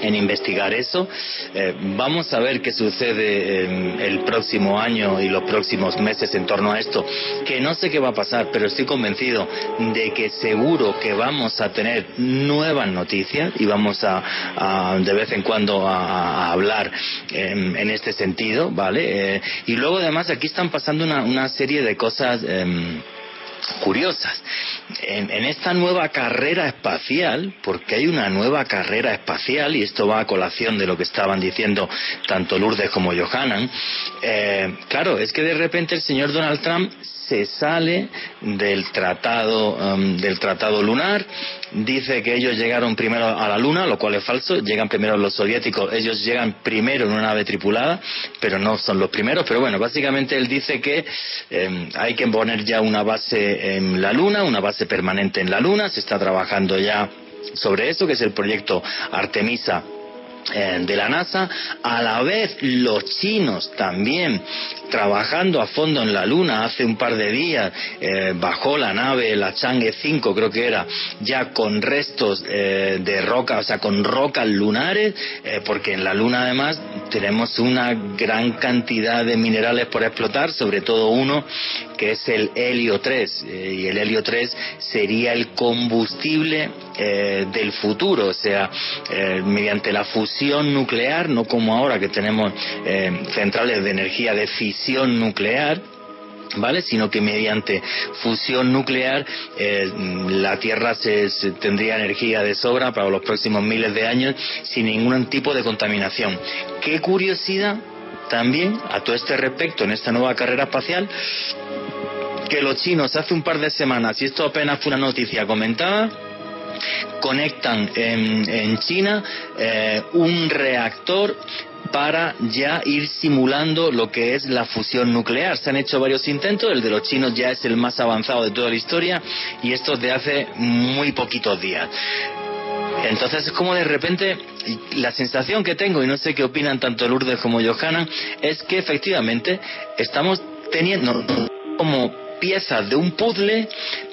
en investigar eso. Eh, vamos a ver qué sucede el próximo año y los próximos meses en torno a esto, que no sé qué va a pasar, pero estoy convencido de que seguro que vamos a tener nuevas noticias y vamos a, de vez en cuando a, hablar en este sentido, ¿vale? Eh, y luego además aquí están pasando una, serie de cosas em, curiosas. En, esta nueva carrera espacial, porque hay una nueva carrera espacial, y esto va a colación de lo que estaban diciendo tanto Lourdes como Johanan, eh, claro, es que de repente el señor Donald Trump se sale del tratado um, del tratado lunar. Dice que ellos llegaron primero a la luna lo cual es falso. Llegan primero los soviéticos. Ellos llegan primero en una nave tripulada pero no son los primeros. Pero bueno básicamente él dice que em, hay que poner ya una base en la luna una base permanente en la luna. Se está trabajando ya sobre eso que es el proyecto Artemisa eh, de la NASA, a la vez los chinos también trabajando a fondo en la Luna. Hace un par de días eh, bajó la nave, la Chang'e 5 creo que era, ya con restos eh, de roca, o sea, con rocas lunares, porque en la Luna además tenemos una gran cantidad de minerales por explotar, sobre todo uno que es el helio 3 y el helio 3 sería el combustible del futuro, o sea, mediante la fusión nuclear, no como ahora que tenemos eh, centrales de energía de fisión nuclear, ¿vale? Sino que mediante fusión nuclear eh, la Tierra se, tendría energía de sobra para los próximos miles de años sin ningún tipo de contaminación. Qué curiosidad también a todo este respecto en esta nueva carrera espacial que los chinos hace un par de semanas, y esto apenas fue una noticia comentada, conectan en, China eh, un reactor para ya ir simulando lo que es la fusión nuclear. Se han hecho varios intentos, el de los chinos ya es el más avanzado de toda la historia y esto de hace muy poquitos días. Entonces es como de repente la sensación que tengo, y no sé qué opinan tanto Lourdes como Johanna, es que efectivamente estamos teniendo como piezas de un puzzle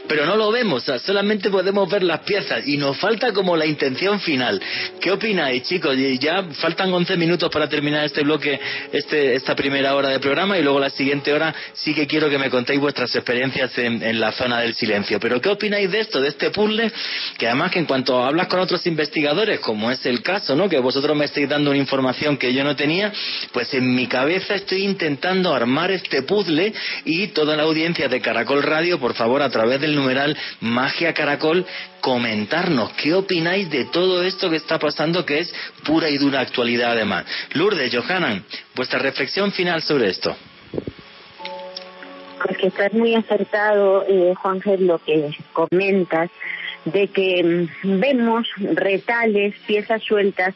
pero no lo vemos, solamente podemos ver las piezas y nos falta como la intención final. ¿Qué opináis, chicos? Ya faltan 11 minutos para terminar este bloque, este, esta primera hora de programa y luego la siguiente hora sí que quiero que me contéis vuestras experiencias en, la zona del silencio. Pero ¿qué opináis de esto, de este puzzle? Que además que en cuanto hablas con otros investigadores, como es el caso, ¿no? Que vosotros me estáis dando una información que yo no tenía, pues en mi cabeza estoy intentando armar este puzzle y toda la audiencia de Caracol Radio, por favor, a través del numeral Magia Caracol, comentarnos qué opináis de todo esto que está pasando, que es pura y dura actualidad además. Lourdes, Johanan, vuestra reflexión final sobre esto. Porque estás muy acertado, eh, Juan lo que comentas, de que mm, vemos retales, piezas sueltas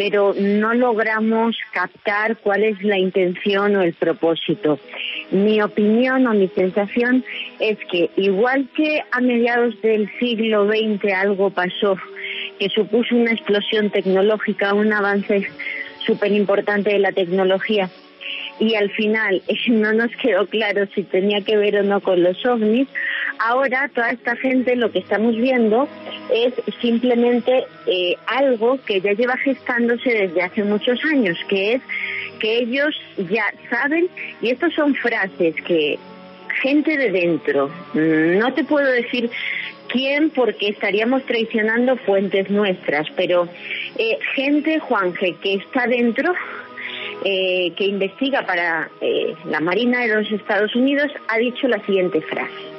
pero no logramos captar cuál es la intención o el propósito. Mi opinión o mi sensación es que igual que a mediados del siglo XX algo pasó que supuso una explosión tecnológica, un avance súper importante de la tecnología, y al final no nos quedó claro si tenía que ver o no con los ovnis, ahora toda esta gente lo que estamos viendo es simplemente eh, algo que ya lleva gestándose desde hace muchos años, que es que ellos ya saben, y estas son frases que gente de dentro, no te puedo decir quién porque estaríamos traicionando fuentes nuestras, pero eh, gente, Juanje, que está dentro, eh, que investiga para la Marina de los Estados Unidos, ha dicho la siguiente frase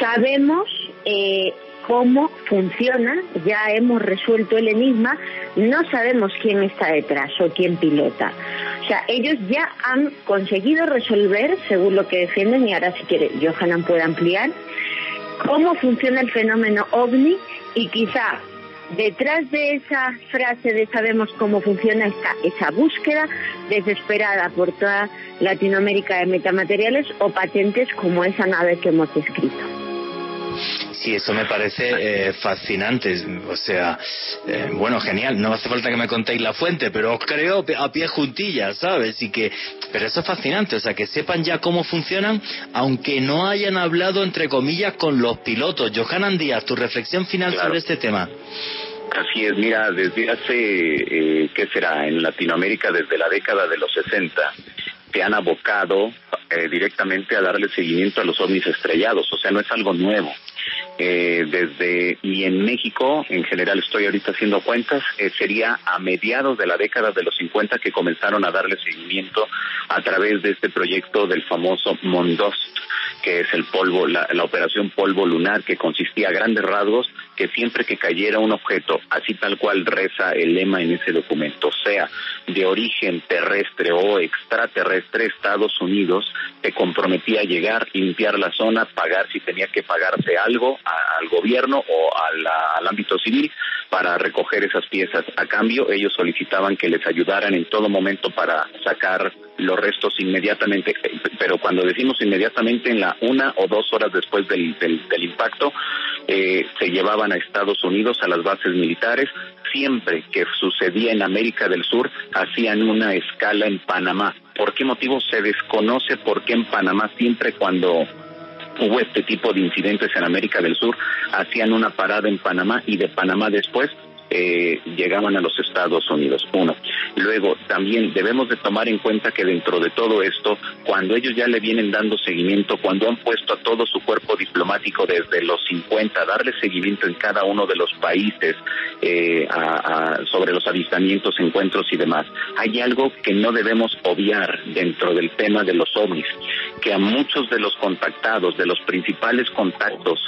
sabemos eh, cómo funciona, ya hemos resuelto el enigma, no sabemos quién está detrás o quién pilota. O sea, ellos ya han conseguido resolver, según lo que defienden, y ahora si quiere Johanan puede ampliar, cómo funciona el fenómeno ovni y quizá detrás de esa frase de sabemos cómo funciona esta, esa búsqueda desesperada por toda Latinoamérica de metamateriales o patentes como esa nave que hemos descrito. Sí, eso me parece eh, fascinante. O sea, eh, bueno, genial. No hace falta que me contéis la fuente, pero os creo a pie juntillas, ¿sabes? Y que, pero eso es fascinante. O sea, que sepan ya cómo funcionan, aunque no hayan hablado, entre comillas, con los pilotos. Johanan Díaz, tu reflexión final sobre este tema. Así es, mira, desde hace, eh, ¿qué será? En Latinoamérica, desde la década de los 60, se han abocado eh, directamente a darle seguimiento a los ovnis estrellados, o sea, no es algo nuevo. Eh, desde y en México, en general estoy ahorita haciendo cuentas, eh, sería a mediados de la década de los 50 que comenzaron a darle seguimiento a través de este proyecto del famoso Mondost, que es el polvo, la, la operación polvo lunar, que consistía a grandes rasgos que siempre que cayera un objeto, así tal cual reza el lema en ese documento, sea de origen terrestre o extraterrestre, Estados Unidos se comprometía a llegar, limpiar la zona, pagar si tenía que pagarse algo al gobierno o al ámbito civil para recoger esas piezas. A cambio, ellos solicitaban que les ayudaran en todo momento para sacar los restos inmediatamente, pero cuando decimos inmediatamente en la una o dos horas después del, del, impacto, eh, se llevaban a Estados Unidos a las bases militares. Siempre que sucedía en América del Sur, hacían una escala en Panamá. ¿Por qué motivo se desconoce por qué en Panamá siempre cuando hubo este tipo de incidentes en América del Sur, hacían una parada en Panamá y de Panamá después eh, llegaban a los Estados Unidos. Uno. Luego, también debemos de tomar en cuenta que dentro de todo esto, cuando ellos ya le vienen dando seguimiento, cuando han puesto a todo su cuerpo diplomático desde los 50, darle seguimiento en cada uno de los países eh, sobre los avistamientos, encuentros y demás, hay algo que no debemos obviar dentro del tema de los ovnis, que a muchos de los contactados, de los principales contactos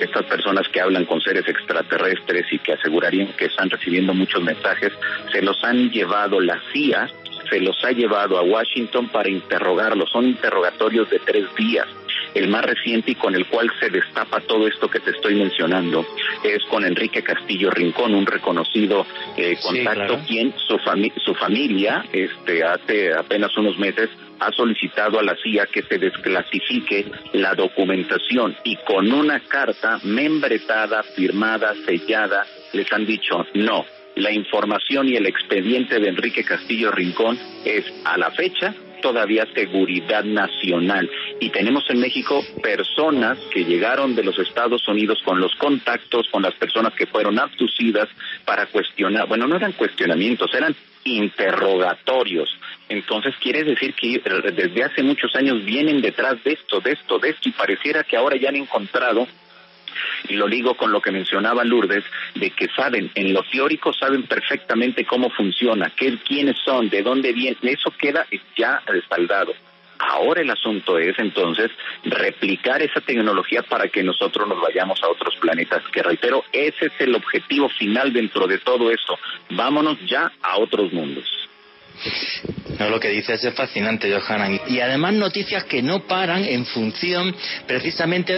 estas personas que hablan con seres extraterrestres y que asegurarían que están recibiendo muchos mensajes, se los han llevado la CIA, se los ha llevado a Washington para interrogarlos. Son interrogatorios de tres días el más reciente y con el cual se destapa todo esto que te estoy mencionando es con Enrique Castillo Rincón, un reconocido eh, contacto, quien su, su familia este, hace apenas unos meses ha solicitado a la CIA que se desclasifique la documentación y con una carta membretada, firmada, sellada, les han dicho no. La información y el expediente de Enrique Castillo Rincón es a la fecha todavía seguridad nacional. Y tenemos en México personas que llegaron de los Estados Unidos con los contactos con las personas que fueron abducidas para cuestionar, bueno, no eran cuestionamientos, eran interrogatorios. Entonces quiere decir que desde hace muchos años vienen detrás de esto, de esto, de esto, y pareciera que ahora ya han encontrado y lo digo con lo que mencionaba Lourdes, de que saben, en lo teórico saben perfectamente cómo funciona, qué, quiénes son, de dónde vienen, eso queda ya respaldado. Ahora el asunto es entonces replicar esa tecnología para que nosotros nos vayamos a otros planetas, que reitero, ese es el objetivo final dentro de todo eso. Vámonos ya a otros mundos. No, lo que dices es fascinante, Johanna. Y además noticias que no paran en función precisamente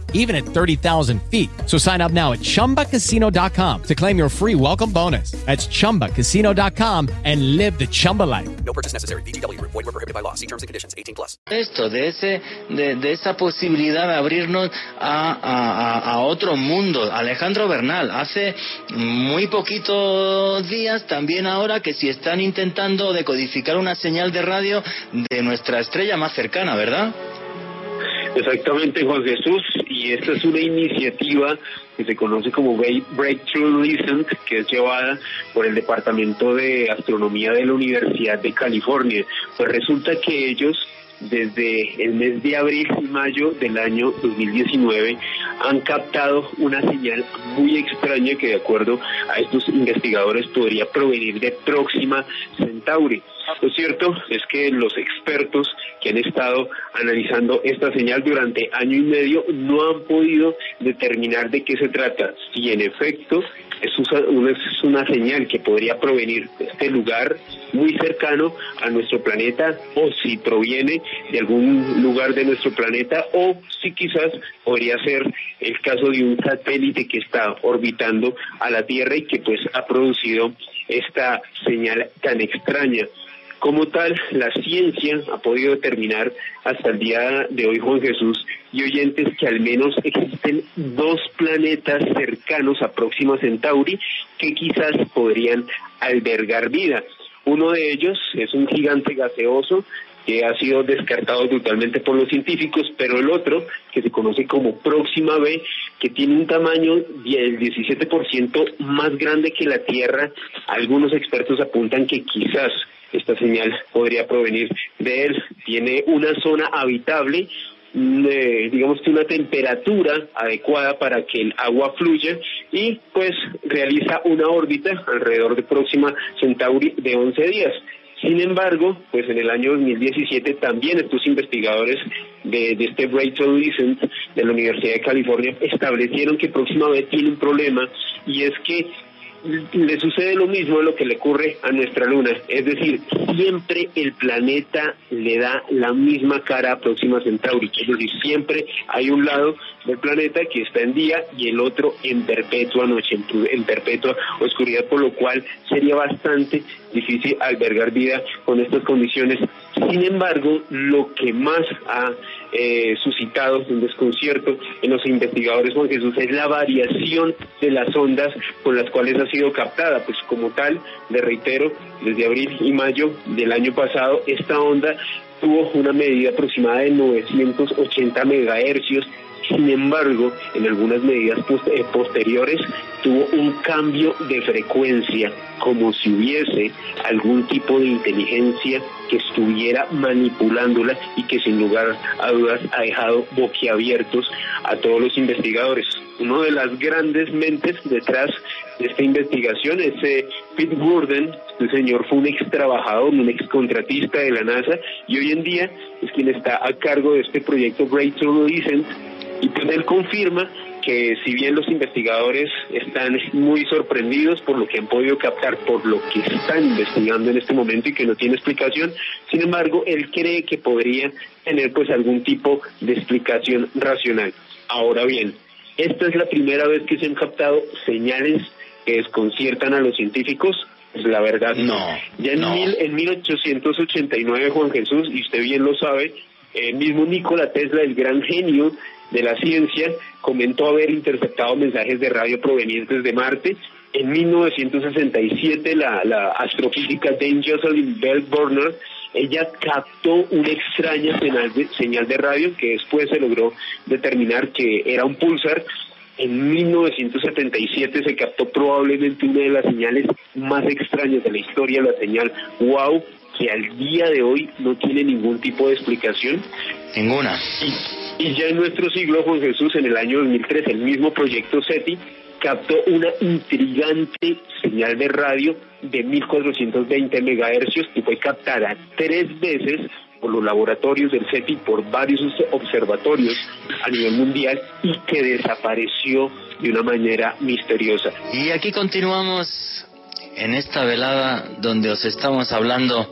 even at 30,000 feet. So sign up now at ChumbaCasino.com to claim your free welcome bonus. That's ChumbaCasino.com and live the Chumba life. No purchase necessary. BGW. Void were prohibited by law. See terms and conditions. 18 plus. Esto, de, ese, de, de esa posibilidad de abrirnos a, a, a, otro mundo. Alejandro Bernal, hace muy poquitos días, también ahora, que si están intentando decodificar una señal de radio de nuestra estrella más cercana, ¿verdad? Exactamente, Juan Jesús, y esta es una iniciativa que se conoce como Breakthrough Listen, que es llevada por el Departamento de Astronomía de la Universidad de California. Pues resulta que ellos desde el mes de abril y mayo del año 2019 han captado una señal muy extraña que de acuerdo a estos investigadores podría provenir de Próxima Centauri. Lo cierto es que los expertos que han estado analizando esta señal durante año y medio no han podido determinar de qué se trata, si en efecto es una señal que podría provenir de este lugar muy cercano a nuestro planeta o si proviene de algún lugar de nuestro planeta o si quizás podría ser el caso de un satélite que está orbitando a la Tierra y que pues ha producido esta señal tan extraña. Como tal, la ciencia ha podido determinar hasta el día de hoy, Juan Jesús y oyentes, que al menos existen dos planetas cercanos a Próxima Centauri que quizás podrían albergar vida. Uno de ellos es un gigante gaseoso que ha sido descartado totalmente por los científicos, pero el otro, que se conoce como Próxima B, que tiene un tamaño del 17% más grande que la Tierra, algunos expertos apuntan que quizás esta señal podría provenir de él. Tiene una zona habitable, digamos que una temperatura adecuada para que el agua fluya y pues realiza una órbita alrededor de Próxima Centauri de 11 días. Sin embargo, pues en el año 2017 también estos investigadores de, de este Breakthrough Listen de la Universidad de California establecieron que Próxima vez tiene un problema y es que le sucede lo mismo a lo que le ocurre a nuestra luna, es decir, siempre el planeta le da la misma cara a Próxima Centauri, es decir, siempre hay un lado del planeta que está en día y el otro en perpetua noche, en, perpetua oscuridad, por lo cual sería bastante difícil albergar vida con estas condiciones. Sin embargo, lo que más ha eh, suscitado un desconcierto en los investigadores, Juan Jesús, es la variación de las ondas con las cuales ha sido captada. Pues como tal, le reitero, desde abril y mayo del año pasado, esta onda tuvo una medida aproximada de 980 megahercios sin embargo, en algunas medidas eh, posteriores tuvo un cambio de frecuencia, como si hubiese algún tipo de inteligencia que estuviera manipulándola y que sin lugar a dudas ha dejado boquiabiertos a todos los investigadores. Uno de las grandes mentes detrás de esta investigación es eh, Pete Gordon. Este señor fue un ex trabajador, un ex contratista de la NASA y hoy en día es quien está a cargo de este proyecto Breakthrough Recent y pues él confirma que si bien los investigadores están muy sorprendidos por lo que han podido captar, por lo que están investigando en este momento y que no tiene explicación, sin embargo, él cree que podría tener pues algún tipo de explicación racional. Ahora bien, esta es la primera vez que se han captado señales que desconciertan a los científicos. Pues la verdad no. Ya en, Mil, en 1889, Juan Jesús, y usted bien lo sabe, el mismo Nikola Tesla, el gran genio de la ciencia, comentó haber interceptado mensajes de radio provenientes de Marte. En 1967, la, la astrofísica Dane Jocelyn Bell Burner, ella captó una extraña señal de, señal de radio que después se logró determinar que era un pulsar. En 1977 se captó probablemente una de las señales más extrañas de la historia, la señal WOW, que al día de hoy no tiene ningún tipo de explicación. Ninguna. Y ya en nuestro siglo, Juan Jesús, en el año 2003, el mismo proyecto SETI captó una intrigante señal de radio de 1420 megahercios que fue captada tres veces por los laboratorios del SETI, por varios observatorios a nivel mundial y que desapareció de una manera misteriosa. Y aquí continuamos en esta velada donde os estamos hablando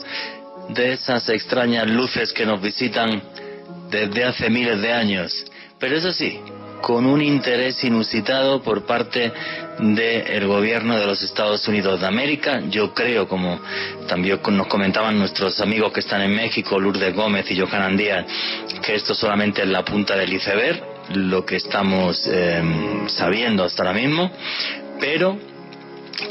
de esas extrañas luces que nos visitan desde hace miles de años. Pero eso sí, con un interés inusitado por parte del gobierno de los Estados Unidos de América. Yo creo, como también nos comentaban nuestros amigos que están en México, Lourdes Gómez y Johan Díaz, que esto solamente es la punta del iceberg, lo que estamos em, sabiendo hasta ahora mismo, pero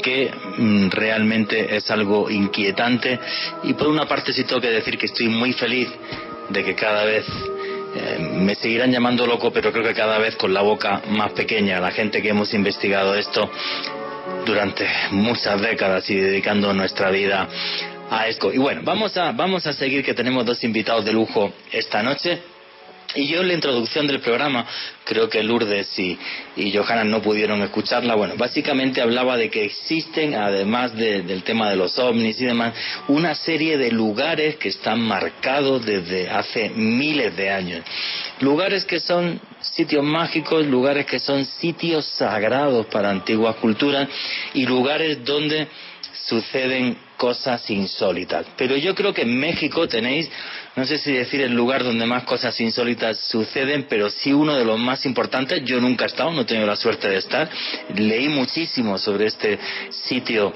que mm, realmente es algo inquietante y por una parte sí tengo que decir que estoy muy feliz de que cada vez eh, me seguirán llamando loco, pero creo que cada vez con la boca más pequeña, la gente que hemos investigado esto durante muchas décadas y dedicando nuestra vida a esto. Y bueno, vamos a, vamos a seguir que tenemos dos invitados de lujo esta noche. Y yo en la introducción del programa, creo que Lourdes y, y Johanna no pudieron escucharla, bueno, básicamente hablaba de que existen, además del tema de los ovnis y demás, una serie de lugares que están marcados desde hace miles de años. Lugares que son sitios mágicos, lugares que son sitios sagrados para antiguas culturas y lugares donde suceden cosas insólitas. Pero yo creo que en México tenéis no sé si decir el lugar donde más cosas insólitas suceden, pero sí uno de los más importantes. Yo nunca he estado, no he tenido la suerte de estar. Leí muchísimo sobre este sitio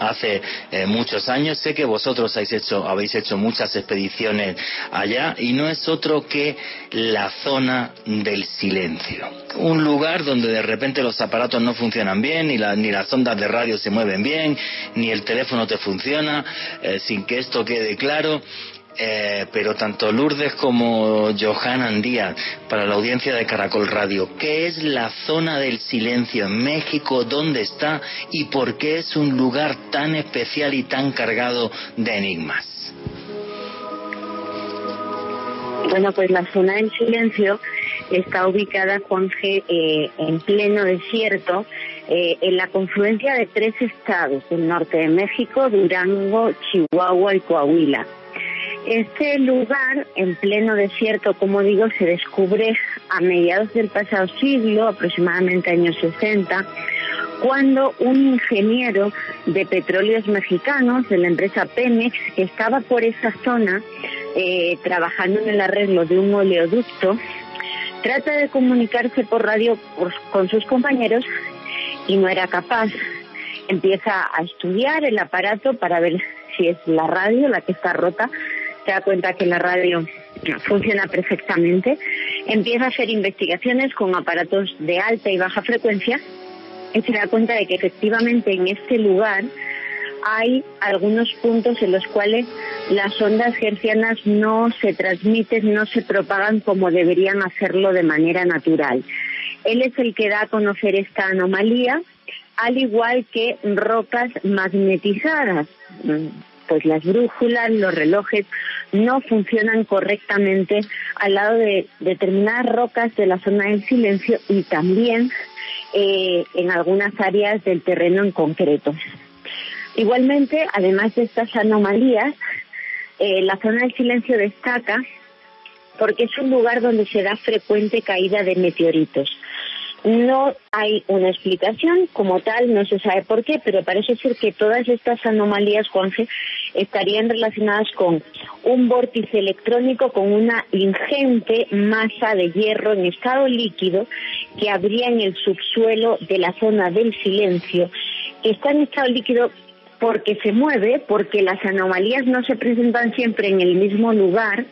hace eh, muchos años. Sé que vosotros habéis hecho, habéis hecho muchas expediciones allá y no es otro que la zona del silencio. Un lugar donde de repente los aparatos no funcionan bien, ni, ni las ondas de radio se mueven bien, ni el teléfono te funciona, eh, sin que esto quede claro. Eh, pero tanto Lourdes como Johanna Díaz, para la audiencia de Caracol Radio, ¿qué es la zona del silencio en México? ¿Dónde está? ¿Y por qué es un lugar tan especial y tan cargado de enigmas? Bueno, pues la zona del silencio está ubicada, Juanje, eh, en pleno desierto, eh, en la confluencia de tres estados del norte de México, Durango, Chihuahua y Coahuila. Este lugar, en pleno desierto, como digo, se descubre a mediados del pasado siglo, aproximadamente años 60, cuando un ingeniero de petróleos mexicanos de la empresa Pemex, que estaba por esa zona eh, trabajando en el arreglo de un oleoducto, trata de comunicarse por radio con sus compañeros y no era capaz. Empieza a estudiar el aparato para ver si es la radio la que está rota se da cuenta que la radio funciona perfectamente, empieza a hacer investigaciones con aparatos de alta y baja frecuencia y se da cuenta de que efectivamente en este lugar hay algunos puntos en los cuales las ondas hercianas no se transmiten, no se propagan como deberían hacerlo de manera natural. Él es el que da a conocer esta anomalía, al igual que rocas magnetizadas. Pues las brújulas, los relojes no funcionan correctamente al lado de determinadas rocas de la zona del silencio y también eh, en algunas áreas del terreno en concreto. Igualmente, además de estas anomalías, eh, la zona del silencio destaca porque es un lugar donde se da frecuente caída de meteoritos. No hay una explicación como tal, no se sabe por qué, pero parece ser que todas estas anomalías, Juanje, estarían relacionadas con un vórtice electrónico con una ingente masa de hierro en estado líquido que habría en el subsuelo de la zona del silencio, que está en estado líquido porque se mueve, porque las anomalías no se presentan siempre en el mismo lugar,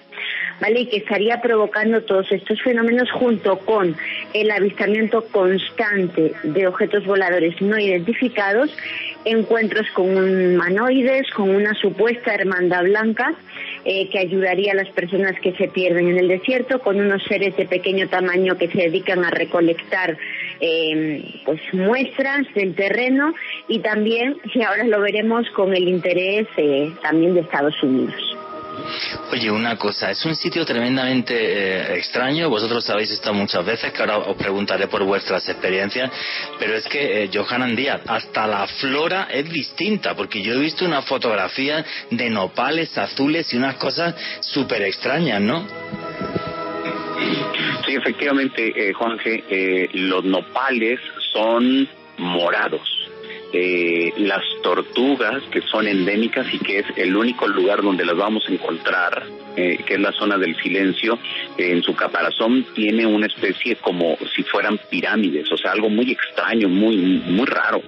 ¿vale? Y que estaría provocando todos estos fenómenos junto con el avistamiento constante de objetos voladores no identificados, encuentros con humanoides, con una supuesta hermandad blanca eh, que ayudaría a las personas que se pierden en el desierto, con unos seres de pequeño tamaño que se dedican a recolectar eh, pues muestras del terreno y también, y ahora lo veremos, con el interés eh, también de Estados Unidos. Oye, una cosa, es un sitio tremendamente eh, extraño, vosotros habéis estado muchas veces, que ahora os preguntaré por vuestras experiencias, pero es que, eh, Johanan Díaz, hasta la flora es distinta, porque yo he visto una fotografía de nopales azules y unas cosas súper extrañas, ¿no? Sí, efectivamente, eh, Juanje, eh, los nopales son morados. Eh, las tortugas que son endémicas y que es el único lugar donde las vamos a encontrar, eh, que es la zona del silencio, en su caparazón tiene una especie como si fueran pirámides, o sea, algo muy extraño, muy muy raro.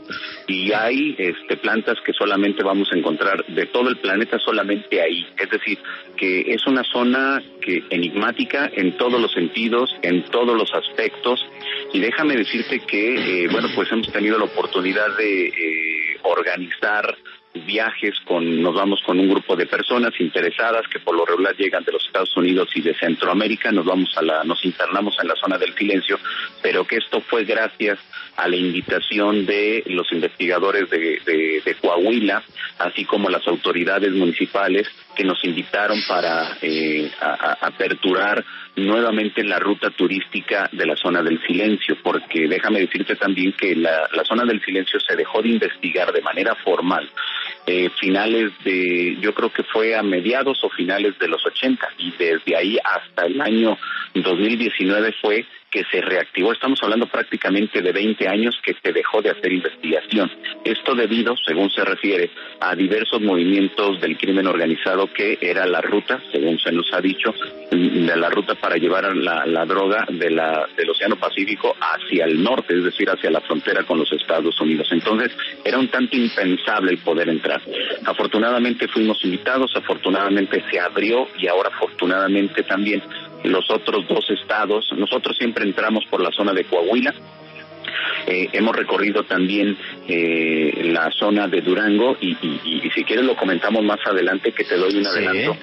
Y hay este, plantas que solamente vamos a encontrar de todo el planeta solamente ahí. Es decir, que es una zona que enigmática en todos los sentidos, en todos los aspectos. Y déjame decirte que, eh, bueno, pues hemos tenido la oportunidad de eh, organizar viajes con nos vamos con un grupo de personas interesadas que por lo regular llegan de los Estados Unidos y de Centroamérica nos vamos a la nos internamos en la zona del silencio pero que esto fue gracias a la invitación de los investigadores de, de, de Coahuila así como las autoridades municipales que nos invitaron para eh, a, aperturar nuevamente la ruta turística de la zona del silencio, porque déjame decirte también que la, la zona del silencio se dejó de investigar de manera formal eh, finales de, yo creo que fue a mediados o finales de los 80 y desde ahí hasta el año 2019 fue que se reactivó. Estamos hablando prácticamente de 20 años que se dejó de hacer investigación. Esto debido, según se refiere, a diversos movimientos del crimen organizado que era la ruta, según se nos ha dicho, de la ruta para llevar la, la droga de la, del Océano Pacífico hacia el norte, es decir, hacia la frontera con los Estados Unidos. Entonces, era un tanto impensable el poder entrar. Afortunadamente fuimos invitados, afortunadamente se abrió y ahora afortunadamente también los otros dos estados. Nosotros siempre entramos por la zona de Coahuila. Eh, hemos recorrido también eh, la zona de Durango y, y, y, si quieres lo comentamos más adelante que te doy un adelanto.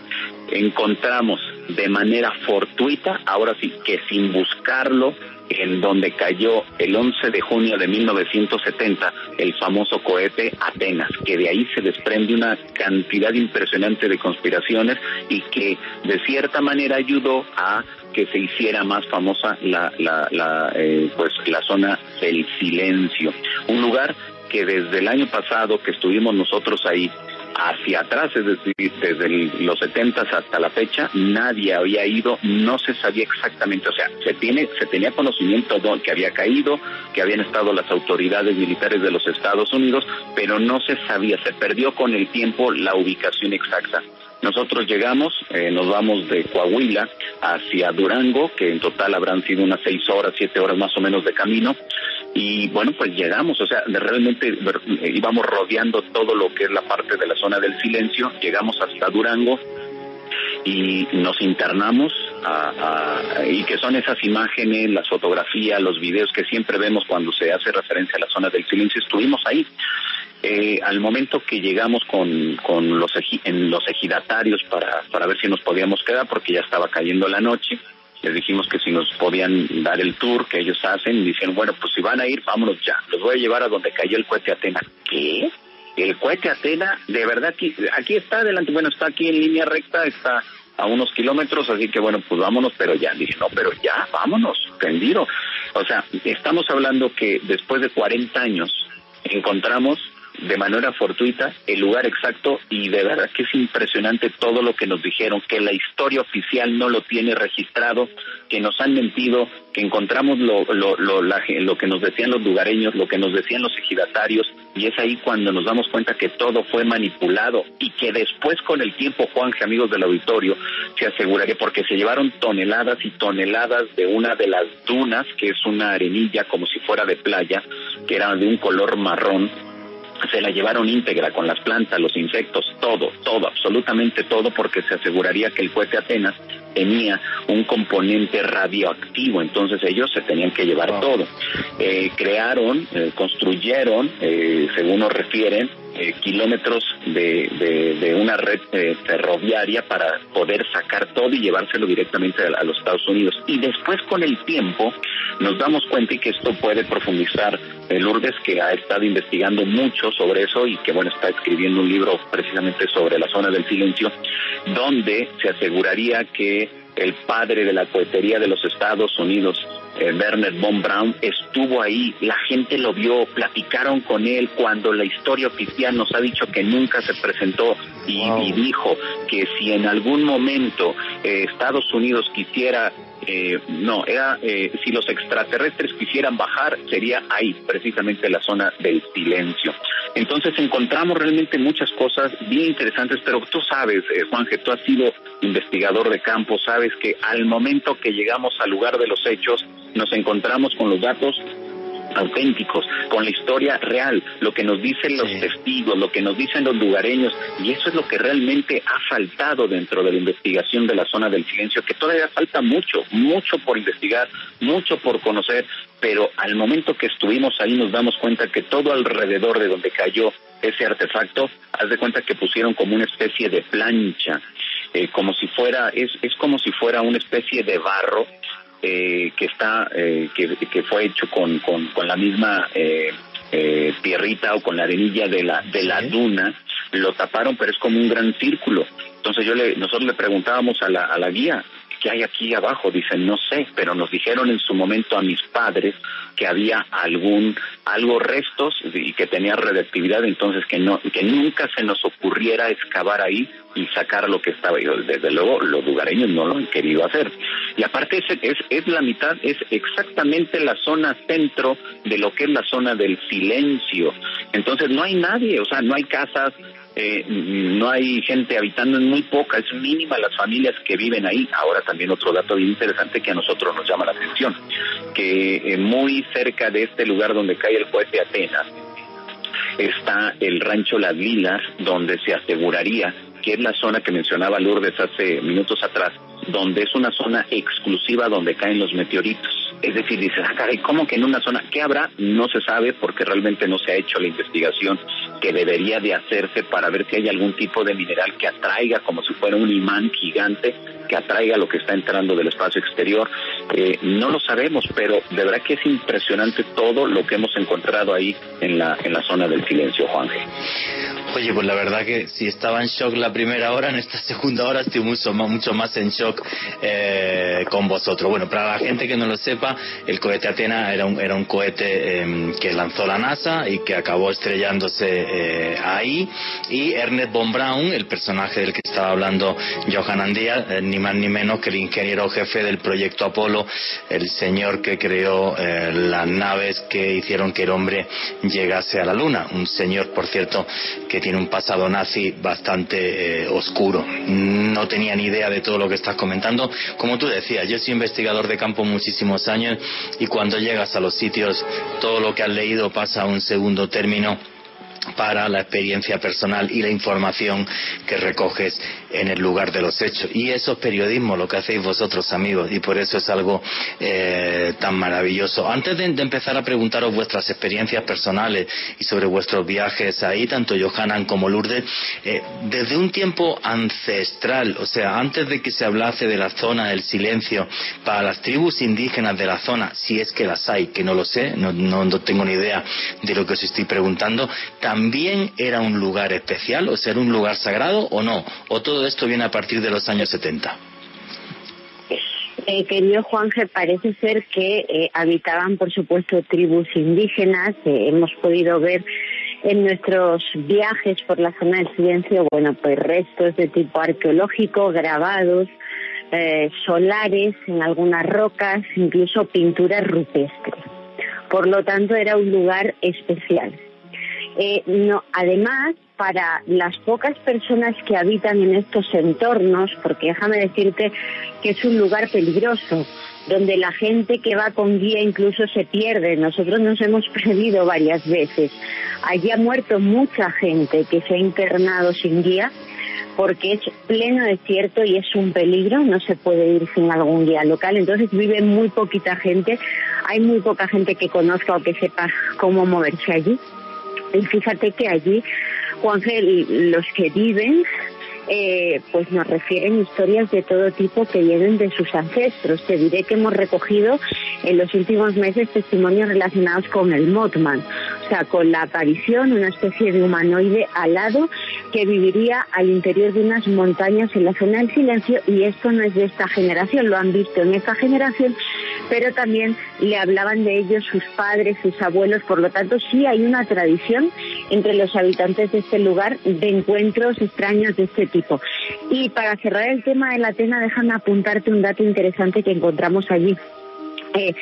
Encontramos de manera fortuita, ahora sí que sin buscarlo, en donde cayó el 11 de junio de 1970 el famoso cohete Atenas, que de ahí se desprende una cantidad impresionante de conspiraciones y que de cierta manera ayudó a que se hiciera más famosa la, la, la eh, pues la zona del silencio, un lugar que desde el año pasado que estuvimos nosotros ahí hacia atrás, es decir, desde los 70 hasta la fecha, nadie había ido, no se sabía exactamente, o sea, se tiene, se tenía conocimiento de que había caído, que habían estado las autoridades militares de los Estados Unidos, pero no se sabía, se perdió con el tiempo la ubicación exacta. Nosotros llegamos, eh, nos vamos de Coahuila hacia Durango, que en total habrán sido unas seis horas, siete horas más o menos de camino, y bueno, pues llegamos, o sea, realmente íbamos rodeando todo lo que es la parte de la zona del silencio, llegamos hasta Durango y nos internamos y que son esas imágenes, las fotografías, los videos que siempre vemos cuando se hace referencia a la zona del silencio, estuvimos ahí. Eh, al momento que llegamos con, con los, en los ejidatarios para, para ver si nos podíamos quedar, porque ya estaba cayendo la noche, les dijimos que si nos podían dar el tour que ellos hacen, y dicen, bueno, pues si van a ir, vámonos ya, los voy a llevar a donde cayó el cohete Atena. ¿Qué? El cohete Atena, de verdad, aquí, aquí está adelante, bueno, está aquí en línea recta, está a unos kilómetros, así que bueno, pues vámonos, pero ya, dije, no, pero ya, vámonos, tendido. O sea, estamos hablando que después de 40 años encontramos de manera fortuita el lugar exacto y de verdad que es impresionante todo lo que nos dijeron, que la historia oficial no lo tiene registrado, que nos han mentido, que encontramos lo, lo, lo, lo que nos decían los lugareños, lo que nos decían los ejidatarios y es ahí cuando nos damos cuenta que todo fue manipulado y que después con el tiempo, Juan, amigos del auditorio, se aseguraría, porque se llevaron toneladas y toneladas de una de las dunas, que es una arenilla como si fuera de playa, que era de un color marrón, se la llevaron íntegra con las plantas, los insectos, todo, todo, absolutamente todo, porque se aseguraría que el cohete Atenas tenía un componente radioactivo, entonces ellos se tenían que llevar todo. Eh, crearon, eh, construyeron, eh, según nos refieren, eh, kilómetros de, de, una red eh, ferroviaria para poder sacar todo y llevárselo directamente a, los Estados Unidos. Y después con el tiempo nos damos cuenta y que esto puede profundizar eh, Lourdes, que ha estado investigando mucho sobre eso y que bueno, está escribiendo un libro precisamente sobre la zona del silencio, donde se aseguraría que el padre de la cohetería de los Estados Unidos, eh, Werner von Braun, estuvo ahí, la gente lo vio, platicaron con él cuando la historia oficial nos ha dicho que nunca se presentó y, dijo que si en algún momento eh, Estados Unidos quisiera eh, no, era eh, si los extraterrestres quisieran bajar, sería ahí, precisamente la zona del silencio. Entonces encontramos realmente muchas cosas bien interesantes, pero tú sabes, eh, que tú has sido investigador de campo, sabes que al momento que llegamos al lugar de los hechos, nos encontramos con los datos auténticos, con la historia real, lo que nos dicen los testigos, lo que nos dicen los lugareños, y eso es lo que realmente ha faltado dentro de la investigación de la zona del silencio, que todavía falta mucho, mucho por investigar, mucho por conocer, pero al momento que estuvimos ahí nos damos cuenta que todo alrededor de donde cayó ese artefacto, haz de cuenta que pusieron como una especie de plancha, eh, como si fuera, es, es como si fuera una especie de barro eh, que está eh, que, que, fue hecho con, con, con la misma eh, eh, tierrita o con la arenilla de la de la duna lo taparon pero es como un gran círculo. Entonces yo le nosotros le preguntábamos a la a la guía ¿qué hay aquí abajo? Dicen, no sé, pero nos dijeron en su momento a mis padres que había algún, algo restos y que tenía redactividad, entonces que no, que nunca se nos ocurriera excavar ahí y sacar lo que estaba ahí. Desde luego, los lugareños no lo han querido hacer. Y aparte es, es, es la mitad, es exactamente la zona centro de lo que es la zona del silencio. Entonces no hay nadie, o sea, no hay casas, eh, no hay gente habitando, es muy poca, es mínima las familias que viven ahí. Ahora también otro dato bien interesante que a nosotros nos llama la atención, que eh, muy cerca de este lugar donde cae el cohete Atenas está el rancho Las Lilas, donde se aseguraría que es la zona que mencionaba Lourdes hace minutos atrás, donde es una zona exclusiva donde caen los meteoritos. Es decir, dice, ah, caray, ¿cómo que en una zona? ¿Qué habrá? No se sabe porque realmente no se ha hecho la investigación que debería de hacerse para ver si hay algún tipo de mineral que atraiga como si fuera un imán gigante que atraiga lo que está entrando del espacio exterior. Eh, no lo sabemos, pero de verdad que es impresionante todo lo que hemos encontrado ahí en la, en la zona del silencio, Juanje. Oye, pues la verdad que si estaba en shock la primera hora, en esta segunda hora estoy mucho más, mucho más en shock eh, con vosotros. Bueno, para la gente que no lo sepa, el cohete Atena era un, era un cohete em, que lanzó la NASA y que acabó estrellándose eh, ahí. Y Ernest von Braun, el personaje del que estaba hablando Johan Andía, eh, ni más ni menos que el ingeniero jefe del proyecto Apolo, el señor que creó las naves que hicieron que el hombre llegase a la Luna. Un señor, por cierto, que tiene un pasado nazi bastante eh, oscuro. No tenía ni idea de todo lo que estás comentando. Como tú decías, yo soy investigador de campo muchísimos años y cuando llegas a los sitios todo lo que has leído pasa a un segundo término para la experiencia personal y la información que recoges en el lugar de los hechos. Y eso es periodismo, lo que hacéis vosotros, amigos, y por eso es algo eh, tan maravilloso. Antes de, empezar a preguntaros vuestras experiencias personales y sobre vuestros viajes ahí, tanto Johanan como Lourdes, eh, desde un tiempo ancestral, o sea, antes de que se hablase de la zona del silencio, para las tribus indígenas de la zona, si es que las hay, que no lo sé, no, tengo ni idea de lo que os estoy preguntando, también era un lugar especial, o sea, un lugar sagrado o no, o todo esto viene a partir de los años 70. Eh, querido Juanje, parece ser que eh, habitaban, por supuesto, tribus indígenas. Eh, hemos podido ver en nuestros viajes por la zona del silencio, bueno, pues restos de tipo arqueológico, grabados, eh, solares en algunas rocas, incluso pinturas rupestres. Por lo tanto, era un lugar especial. Eh, no, además, para las pocas personas que habitan en estos entornos, porque déjame decirte que es un lugar peligroso, donde la gente que va con guía incluso se pierde. Nosotros nos hemos perdido varias veces. Allí ha muerto mucha gente que se ha internado sin guía porque es pleno desierto y es un peligro, no se puede ir sin algún guía local, entonces vive muy poquita gente, hay muy poca gente que conozca o que sepa cómo moverse allí. Y fíjate que allí, Juangel, los que viven, eh, pues nos refieren historias de todo tipo que vienen de sus ancestros. Te diré que hemos recogido en los últimos meses testimonios relacionados con el Mothman, o sea, con la aparición, una especie de humanoide alado que viviría al interior de unas montañas en la zona del silencio y esto no es de esta generación, lo han visto en esta generación pero también le hablaban de ellos sus padres, sus abuelos, por lo tanto sí hay una tradición entre los habitantes de este lugar de encuentros extraños de este tipo. Y para cerrar el tema de la Atena, déjame apuntarte un dato interesante que encontramos allí. Eh,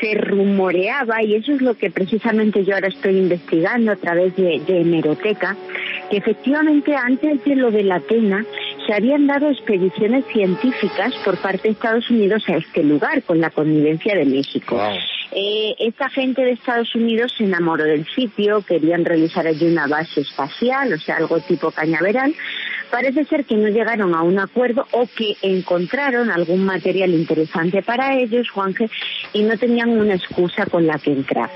se rumoreaba, y eso es lo que precisamente yo ahora estoy investigando a través de, de hemeroteca, que efectivamente antes de lo de la Atena se habían dado expediciones científicas por parte de Estados Unidos a este lugar con la connivencia de México. Eh, esta gente de Estados Unidos se enamoró del sitio, querían realizar allí una base espacial, o sea, algo tipo cañaveral. Parece ser que no llegaron a un acuerdo o que encontraron algún material interesante para ellos, Juanje, y no tenían una excusa con la que entrar.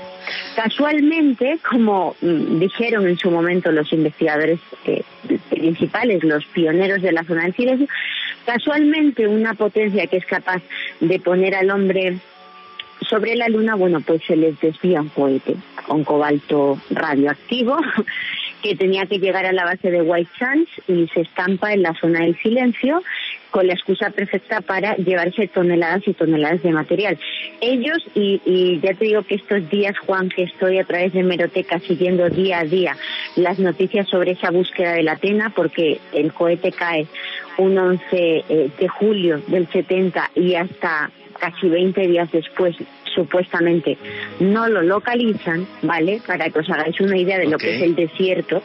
Casualmente, como mm, dijeron en su momento los investigadores eh, principales, los pioneros de la zona del silencio, casualmente una potencia que es capaz de poner al hombre sobre la Luna, bueno, pues se les desvía un cohete con cobalto radioactivo que tenía que llegar a la base de White Sands y se estampa en la zona del silencio con la excusa perfecta para llevarse toneladas y toneladas de material. Ellos, y, ya te digo que estos días, Juan, que estoy a través de Meroteca siguiendo día a día las noticias sobre esa búsqueda de la Atena, porque el cohete cae un 11 eh, de julio del 70 y hasta casi 20 días después supuestamente no lo localizan, ¿vale? Para que os hagáis una idea de lo que es el desierto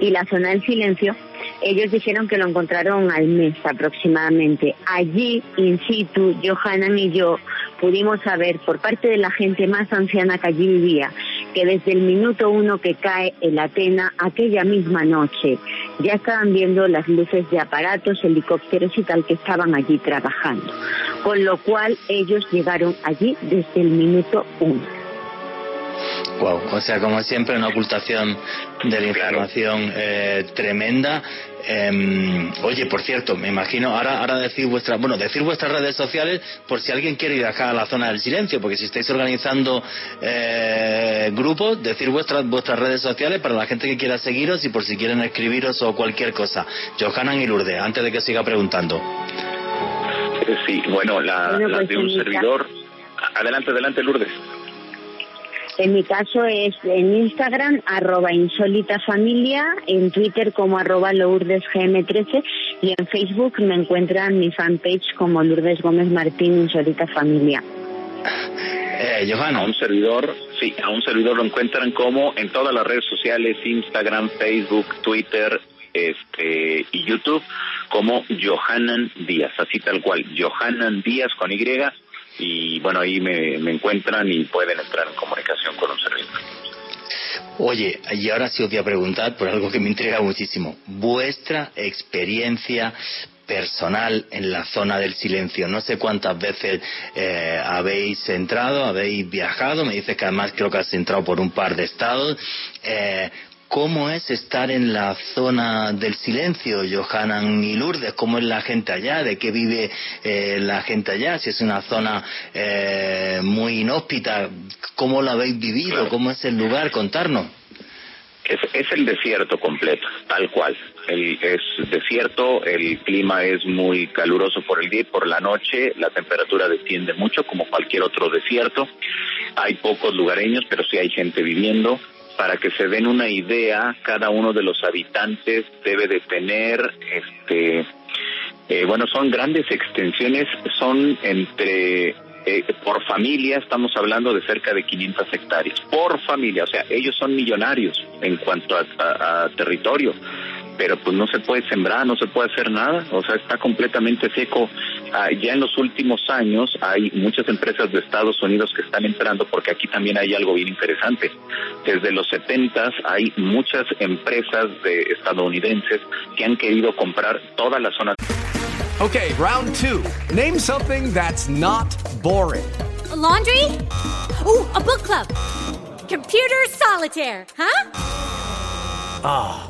y la zona del silencio, ellos dijeron que lo encontraron al mes aproximadamente. Allí, in situ, Johanan y yo pudimos saber por parte de la gente más anciana que allí vivía que desde el minuto uno que cae el Atena, aquella misma noche, ya estaban viendo las luces de aparatos, helicópteros y tal que estaban allí trabajando. Con lo cual ellos llegaron allí desde el minuto uno. Wow, o sea, como siempre, una ocultación de la información eh, tremenda. Em, oye, por cierto, me imagino, ahora, ahora decir vuestras, bueno, decir vuestras redes sociales por si alguien quiere ir acá a la zona del silencio, porque si estáis organizando eh, grupos, decir vuestras, vuestras redes sociales para la gente que quiera seguiros y por si quieren escribiros o cualquier cosa. Johanan y Lourdes, antes de que siga preguntando. Sí, bueno, la, la de un servidor. Adelante, adelante, Lourdes. En mi caso es en Instagram, arroba insólita familia, en Twitter como arroba lourdesgm13 y en Facebook me encuentran mi fanpage como Lourdes Gómez Martín, insólita familia. Eh. A un servidor, sí, a un servidor lo encuentran como en todas las redes sociales, Instagram, Facebook, Twitter, este y YouTube como Johanan Díaz, así tal cual, Johanan Díaz con Y y bueno, ahí me, encuentran y pueden entrar en comunicación con un servidor. Oye, y ahora sí os voy a preguntar por algo que me intriga muchísimo. Vuestra experiencia personal en la zona del silencio. No sé cuántas veces eh, habéis entrado, habéis viajado. Me dices que además creo que has entrado por un par de estados. Eh, ¿Cómo es estar en la zona del silencio, Johanan y Lourdes? ¿Cómo es la gente allá? ¿De qué vive eh, la gente allá? Si es una zona eh, muy inhóspita, ¿cómo lo habéis vivido? ¿Cómo es el lugar? Contarnos. Es, es el desierto completo, tal cual. El, es desierto, el clima es muy caluroso por el día y por la noche, la temperatura desciende mucho como cualquier otro desierto. Hay pocos lugareños, pero sí hay gente viviendo para que se den una idea, cada uno de los habitantes debe de tener, este, eh, bueno, son grandes extensiones, son entre, eh, por familia, estamos hablando de cerca de 500 hectáreas, por familia, o sea, ellos son millonarios en cuanto a, a territorio pero pues no se puede sembrar, no se puede hacer nada, o sea, está completamente seco. Ah, ya en los últimos años hay muchas empresas de Estados Unidos que están entrando porque aquí también hay algo bien interesante. Desde los 70 hay muchas empresas de estadounidenses que han querido comprar toda la zona. Okay, round two. Name something that's not boring. A laundry? Ooh, a book club. Computer solitaire, huh? Ah.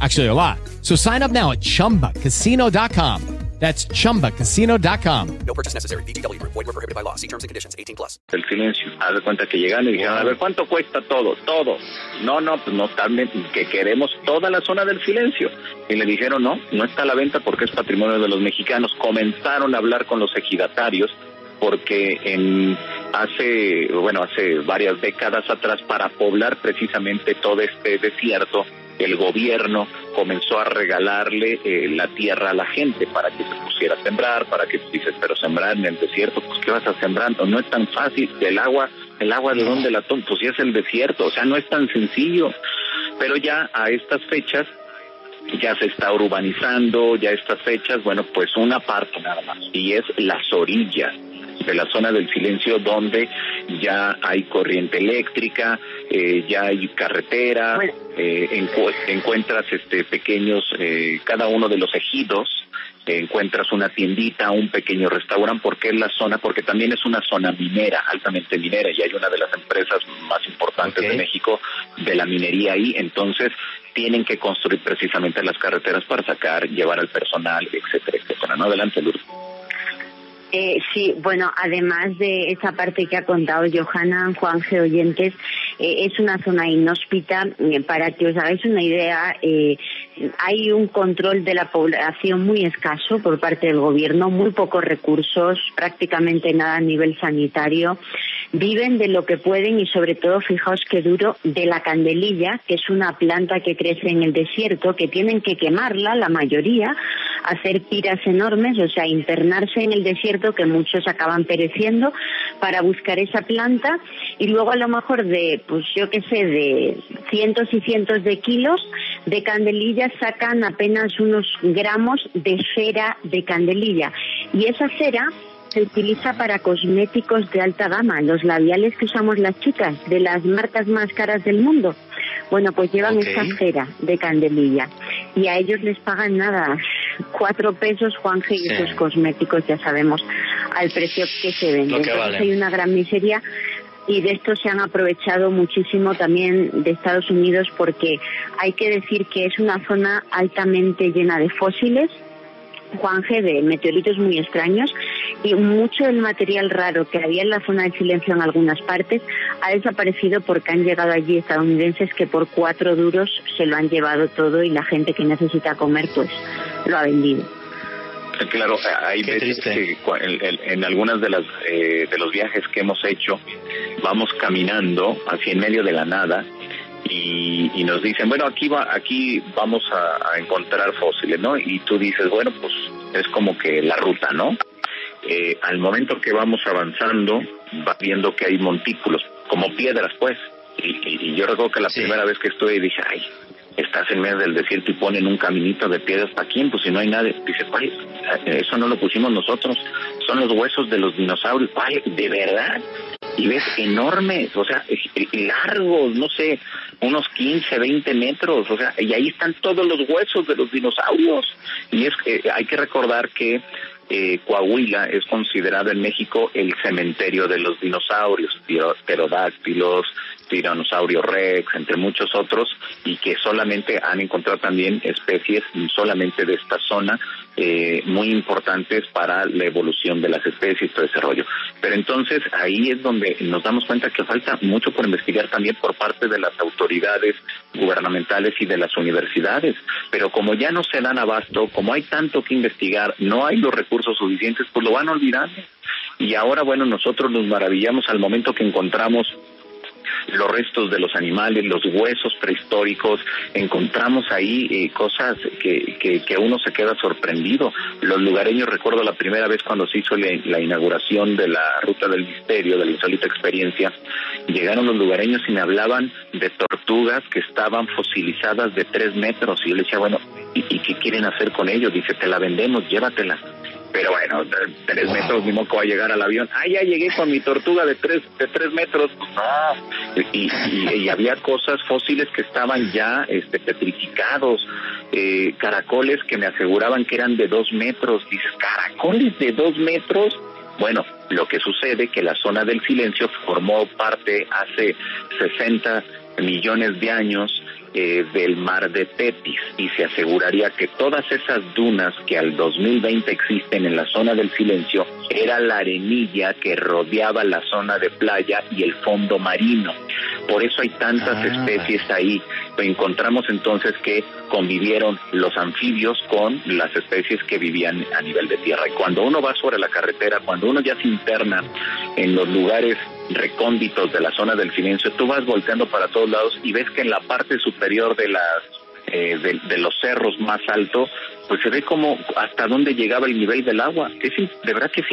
Actually, a lot. So sign up now at chumbacasino.com. That's chumbacasino.com. No purchase necessary. VGW Group. Void were prohibited by law. See terms and conditions. 18 plus. El silencio. Haz de cuenta que llegaron y dijeron, a ver, ¿cuánto cuesta todo? Todo. No, no, pues no también que queremos toda la zona del silencio. Y le dijeron, no, no está a la venta porque es patrimonio de los mexicanos. Comenzaron a hablar con los ejidatarios porque en hace, bueno, hace varias décadas atrás para poblar precisamente todo este desierto, el gobierno comenzó a regalarle eh, la tierra a la gente para que se pusiera a sembrar, para que dices, pero sembrar en el desierto, pues ¿qué vas a sembrar? No es tan fácil, el agua, el agua de dónde la tomas, pues ya es el desierto, o sea, no es tan sencillo, pero ya a estas fechas ya se está urbanizando, ya a estas fechas, bueno, pues una parte nada más, y es las orillas de la zona del silencio donde ya hay corriente eléctrica, eh, ya hay carretera, eh, encu- encuentras este pequeños, eh, cada uno de los ejidos, encuentras una tiendita, un pequeño restaurante, porque es la zona, porque también es una zona minera, altamente minera, y hay una de las empresas más importantes de México de la minería ahí, entonces tienen que construir precisamente las carreteras para sacar, llevar al personal, etcétera, etcétera. No adelante, Lourdes. Eh, sí, bueno, además de esa parte que ha contado Johanna, Juanje Oyentes, eh, es una zona inhóspita. Eh, para que os hagáis una idea, eh, hay un control de la población muy escaso por parte del gobierno, muy pocos recursos, prácticamente nada a nivel sanitario. Viven de lo que pueden y sobre todo, fijaos qué duro, de la candelilla, que es una planta que crece en el desierto, que tienen que quemarla, la mayoría, hacer tiras enormes, o sea, internarse en el desierto, que muchos acaban pereciendo, para buscar esa planta. Y luego a lo mejor de, pues yo qué sé, de cientos y cientos de kilos de candelilla sacan apenas unos gramos de cera de candelilla. Y esa cera se utiliza para cosméticos de alta gama, los labiales que usamos las chicas de las marcas más caras del mundo. Bueno, pues llevan Ok. esta cera de candelilla y a ellos les pagan nada, cuatro pesos, Juanje, y Sí. esos cosméticos ya sabemos al precio que se venden. Entonces hay una gran miseria y de esto se han aprovechado muchísimo también de Estados Unidos porque hay que decir que es una zona altamente llena de fósiles, Juanje, de meteoritos muy extraños y mucho del material raro que había en la zona de silencio en algunas partes ha desaparecido porque han llegado allí estadounidenses que por cuatro duros se lo han llevado todo y la gente que necesita comer pues lo ha vendido. Claro, hay veces que en, en, algunas de las eh, de los viajes que hemos hecho vamos caminando hacia en medio de la nada y, y nos dicen bueno aquí va aquí vamos a, a, encontrar fósiles, ¿no? Y tú dices bueno pues es como que la ruta, ¿no? Eh, al momento que vamos avanzando va viendo que hay montículos como piedras pues y, y, yo recuerdo que la primera vez que estuve dije ay estás en medio del desierto y ponen un caminito de piedras para quién, pues si no hay nadie. Dice, ¿cuál? Eso no lo pusimos nosotros, son los huesos de los dinosaurios. ¿Cuál? ¿De verdad? Y ves enormes, o sea, largos, no sé, unos 15, 20 metros, o sea, y ahí están todos los huesos de los dinosaurios. Y es que hay que recordar que eh, Coahuila es considerado en México el cementerio de los dinosaurios, pterodáctilos, tiranosaurio rex, entre muchos otros, y que solamente han encontrado también especies solamente de esta zona eh, muy importantes para la evolución de las especies y todo ese rollo. Pero entonces ahí es donde nos damos cuenta que falta mucho por investigar también por parte de las autoridades gubernamentales y de las universidades. Pero como ya no se dan abasto, como hay tanto que investigar, no hay los recursos suficientes, pues lo van a olvidar. Y ahora, bueno, nosotros nos maravillamos al momento que encontramos los restos de los animales, los huesos prehistóricos, encontramos ahí eh, cosas que, que, que, uno se queda sorprendido. Los lugareños, recuerdo la primera vez cuando se hizo la, inauguración de la Ruta del Misterio, de la insólita experiencia, llegaron los lugareños y me hablaban de tortugas que estaban fosilizadas de tres metros y yo le decía, bueno, ¿y, y qué quieren hacer con ellos? Dice, te la vendemos, llévatela pero bueno, tres metros ni moco va a llegar al avión. Ah, ya llegué con mi tortuga de tres, de tres metros. No, y, y, había cosas fósiles que estaban ya este, petrificados, eh, caracoles que me aseguraban que eran de dos metros. Dices, caracoles de dos metros. Bueno, lo que sucede que la zona del silencio formó parte hace 60 millones de años eh, del mar de Tetis y se aseguraría que todas esas dunas que al 2020 existen en la zona del silencio era la arenilla que rodeaba la zona de playa y el fondo marino. Por eso hay tantas ah. especies ahí. Encontramos entonces que convivieron los anfibios con las especies que vivían a nivel de tierra. Y cuando uno va sobre la carretera, cuando uno ya se interna en los lugares recónditos de la zona del silencio, tú vas volteando para todos lados y ves que en la parte superior de las eh, de, los cerros más altos, pues se ve como hasta dónde llegaba el nivel del agua. Es de verdad que es,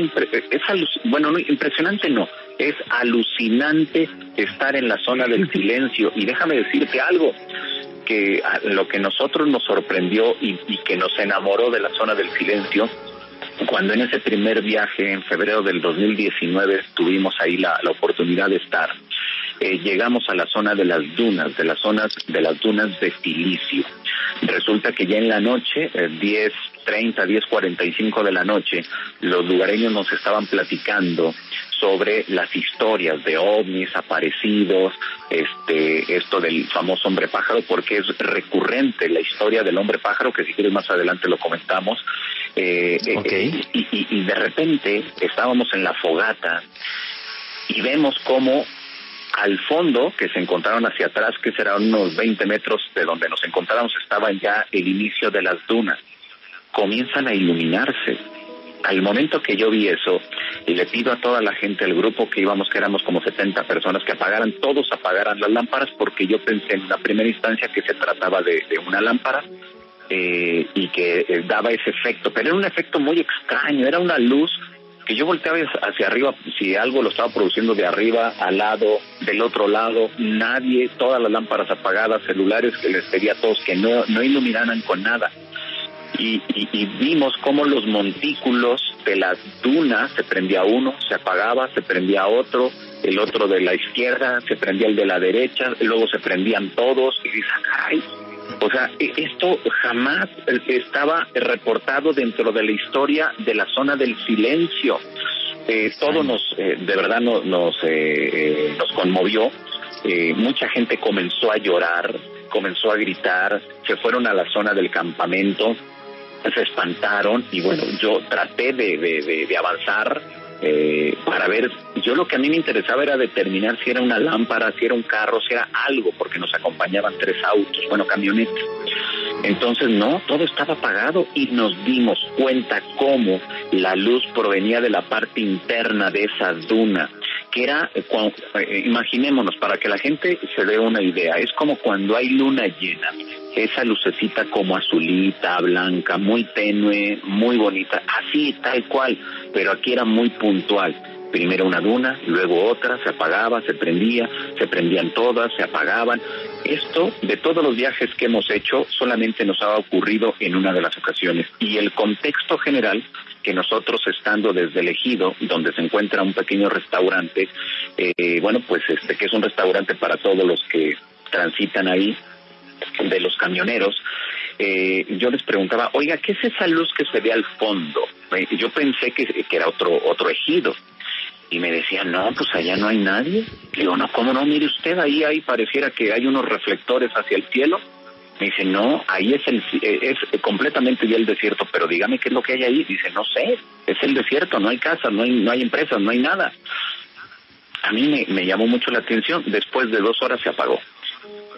es bueno, no, impresionante no, es alucinante estar en la zona del silencio. Y déjame decirte algo, que lo que nosotros nos sorprendió y, y que nos enamoró de la zona del silencio cuando en ese primer viaje en febrero del 2019 tuvimos ahí la, la oportunidad de estar, eh, llegamos a la zona de las dunas, de las zonas de las dunas de Silicio. Resulta que ya en la noche, eh, 10, 30, 10, 45 de la noche, los lugareños nos estaban platicando sobre las historias de ovnis aparecidos, este, esto del famoso hombre pájaro, porque es recurrente la historia del hombre pájaro, que si quieres más adelante lo comentamos. Eh, eh y, y, y de repente estábamos en la fogata y vemos cómo al fondo, que se encontraron hacia atrás, que serán unos 20 metros de donde nos encontramos, estaba ya el inicio de las dunas. Comienzan a iluminarse. Al momento que yo vi eso, y le pido a toda la gente, el grupo que íbamos, que éramos como 70 personas, que apagaran, todos apagaran las lámparas, porque yo pensé en la primera instancia que se trataba de, una lámpara, eh, y que eh, daba ese efecto, pero era un efecto muy extraño, era una luz que yo volteaba hacia arriba, si algo lo estaba produciendo de arriba, al lado, del otro lado, nadie, todas las lámparas apagadas, celulares que les pedía a todos que no, no iluminaran con nada. Y, y, vimos cómo los montículos de las dunas se prendía uno, se apagaba, se prendía otro, el otro de la izquierda, se prendía el de la derecha, y luego se prendían todos, y dices, caray, o sea, e, esto jamás estaba reportado dentro de la historia de la zona del silencio. Eh, todo nos, eh, de verdad, nos, nos, eh, nos conmovió. mucha gente comenzó a llorar, comenzó a gritar, se fueron a la zona del campamento, se espantaron y bueno, yo traté de, de, de avanzar eh, para ver, yo lo que a mí me interesaba era determinar si era una lámpara, si era un carro, si era algo, porque nos acompañaban tres autos, bueno, camionetas. Entonces, no, todo estaba apagado y nos dimos cuenta cómo la luz provenía de la parte interna de esa duna, que era, eh, cuan- eh, imaginémonos, para que la gente se dé una idea, es como cuando hay luna llena, esa lucecita como azulita, blanca, muy tenue, muy bonita, así tal cual, pero aquí era muy puntual. Primero una duna, luego otra, se apagaba, se prendía, se prendían todas, se apagaban. Esto, de todos los viajes que hemos hecho, solamente nos ha ocurrido en una de las ocasiones. Y el contexto general, que nosotros estando desde el Ejido, donde se encuentra un pequeño restaurante, eh, bueno, pues este que es un restaurante para todos los que transitan ahí, de los camioneros, eh, yo les preguntaba, oiga, ¿qué es esa luz que se ve al fondo? Eh, yo pensé que, que era otro, otro ejido. Y me decían, no, pues allá no hay nadie. Digo, no, ¿cómo no? Mire usted, ahí, ahí pareciera que hay unos reflectores hacia el cielo. Me dice, no, ahí es el es completamente ya el desierto, pero dígame qué es lo que hay ahí. Dice, no sé, es el desierto, no hay casas, no hay, no hay empresas, no hay nada. A mí me, me llamó mucho la atención, después de dos horas se apagó.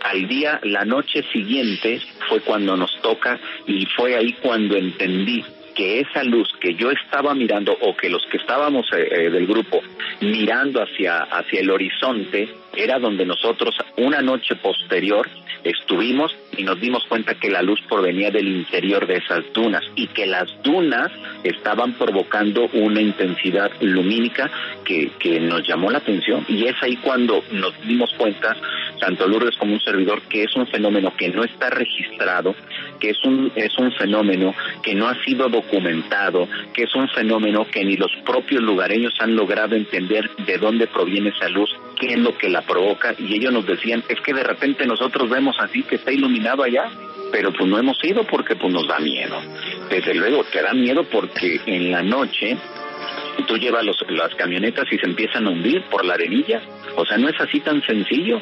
Al día, la noche siguiente fue cuando nos toca y fue ahí cuando entendí que esa luz que yo estaba mirando o que los que estábamos eh, eh, del grupo mirando hacia hacia el horizonte era donde nosotros una noche posterior estuvimos y nos dimos cuenta que la luz provenía del interior de esas dunas y que las dunas estaban provocando una intensidad lumínica que, que nos llamó la atención. Y es ahí cuando nos dimos cuenta tanto Lourdes como un servidor que es un fenómeno que no está registrado que es un es un fenómeno que no ha sido documentado que es un fenómeno que ni los propios lugareños han logrado entender de dónde proviene esa luz qué es lo que la provoca y ellos nos decían es que de repente nosotros vemos así que está iluminado allá pero pues no hemos ido porque pues nos da miedo desde luego te da miedo porque en la noche tú llevas los, las camionetas y se empiezan a hundir por la arenilla. O sea, no es así tan sencillo.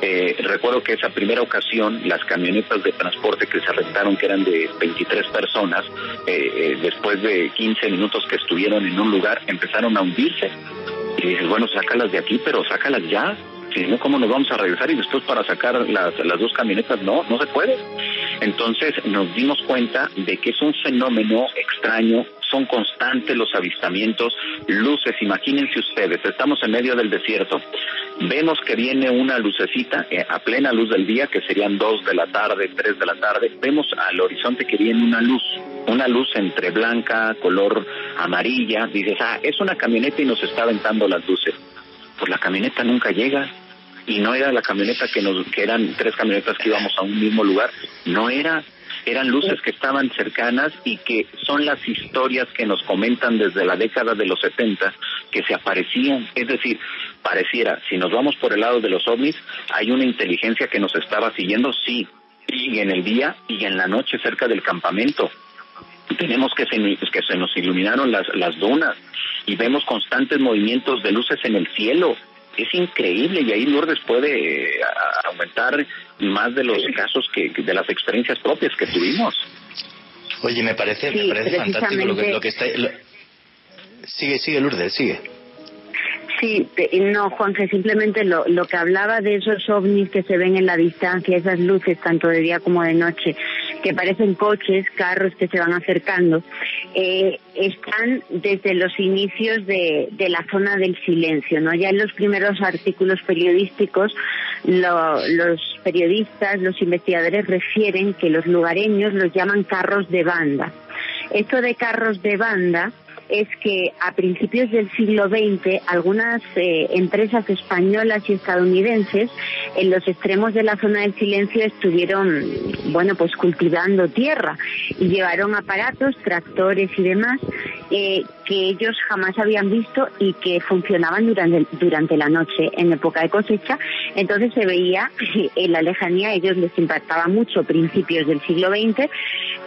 Eh, recuerdo que esa primera ocasión, las camionetas de transporte que se rentaron, que eran de 23 personas, eh, eh, después de 15 minutos que estuvieron en un lugar, empezaron a hundirse. Y dices, bueno, sácalas de aquí, pero sácalas ya. Si no, ¿cómo nos vamos a regresar? Y después para sacar las, las dos camionetas, no, no se puede. Entonces nos dimos cuenta de que es un fenómeno extraño, son constantes los avistamientos, luces, imagínense ustedes, estamos en medio del desierto, vemos que viene una lucecita eh, a plena luz del día, que serían dos de la tarde, tres de la tarde, vemos al horizonte que viene una luz, una luz entre blanca, color amarilla, dices, ah, es una camioneta y nos está aventando las luces. Pues la camioneta nunca llega, y no era la camioneta que nos que eran tres camionetas que íbamos a un mismo lugar no era eran luces que estaban cercanas y que son las historias que nos comentan desde la década de los 70 que se aparecían. Es decir pareciera si nos vamos por el lado de los ovnis hay una inteligencia que nos estaba siguiendo sí y en el día y en la noche cerca del campamento. Tenemos que se, que se nos iluminaron las, las dunas y vemos constantes movimientos de luces en el cielo es increíble y ahí Lourdes puede eh, a- aumentar más de los casos que de las experiencias propias que tuvimos. Oye, me parece, me parece fantástico lo que, precisamente- lo que está... lo- Sigue, sigue Lourdes, sigue. Sí, te- no, Juanje, simplemente lo, lo que hablaba de esos ovnis que se ven en la distancia, esas luces tanto de día como de noche, que parecen coches, carros que se van acercando, eh, están desde los inicios de, de la zona del silencio, ¿no? Ya en los primeros artículos periodísticos, lo- los periodistas, los investigadores refieren que los lugareños los llaman carros de banda. Esto de carros de banda es que a principios del siglo XX algunas eh, empresas españolas y estadounidenses en los extremos de la zona del silencio estuvieron, bueno, pues cultivando tierra y llevaron aparatos, tractores y demás eh, que ellos jamás habían visto y que funcionaban durante, durante la noche en época de cosecha. Entonces se veía en la lejanía, a ellos les impactaba mucho principios del siglo XX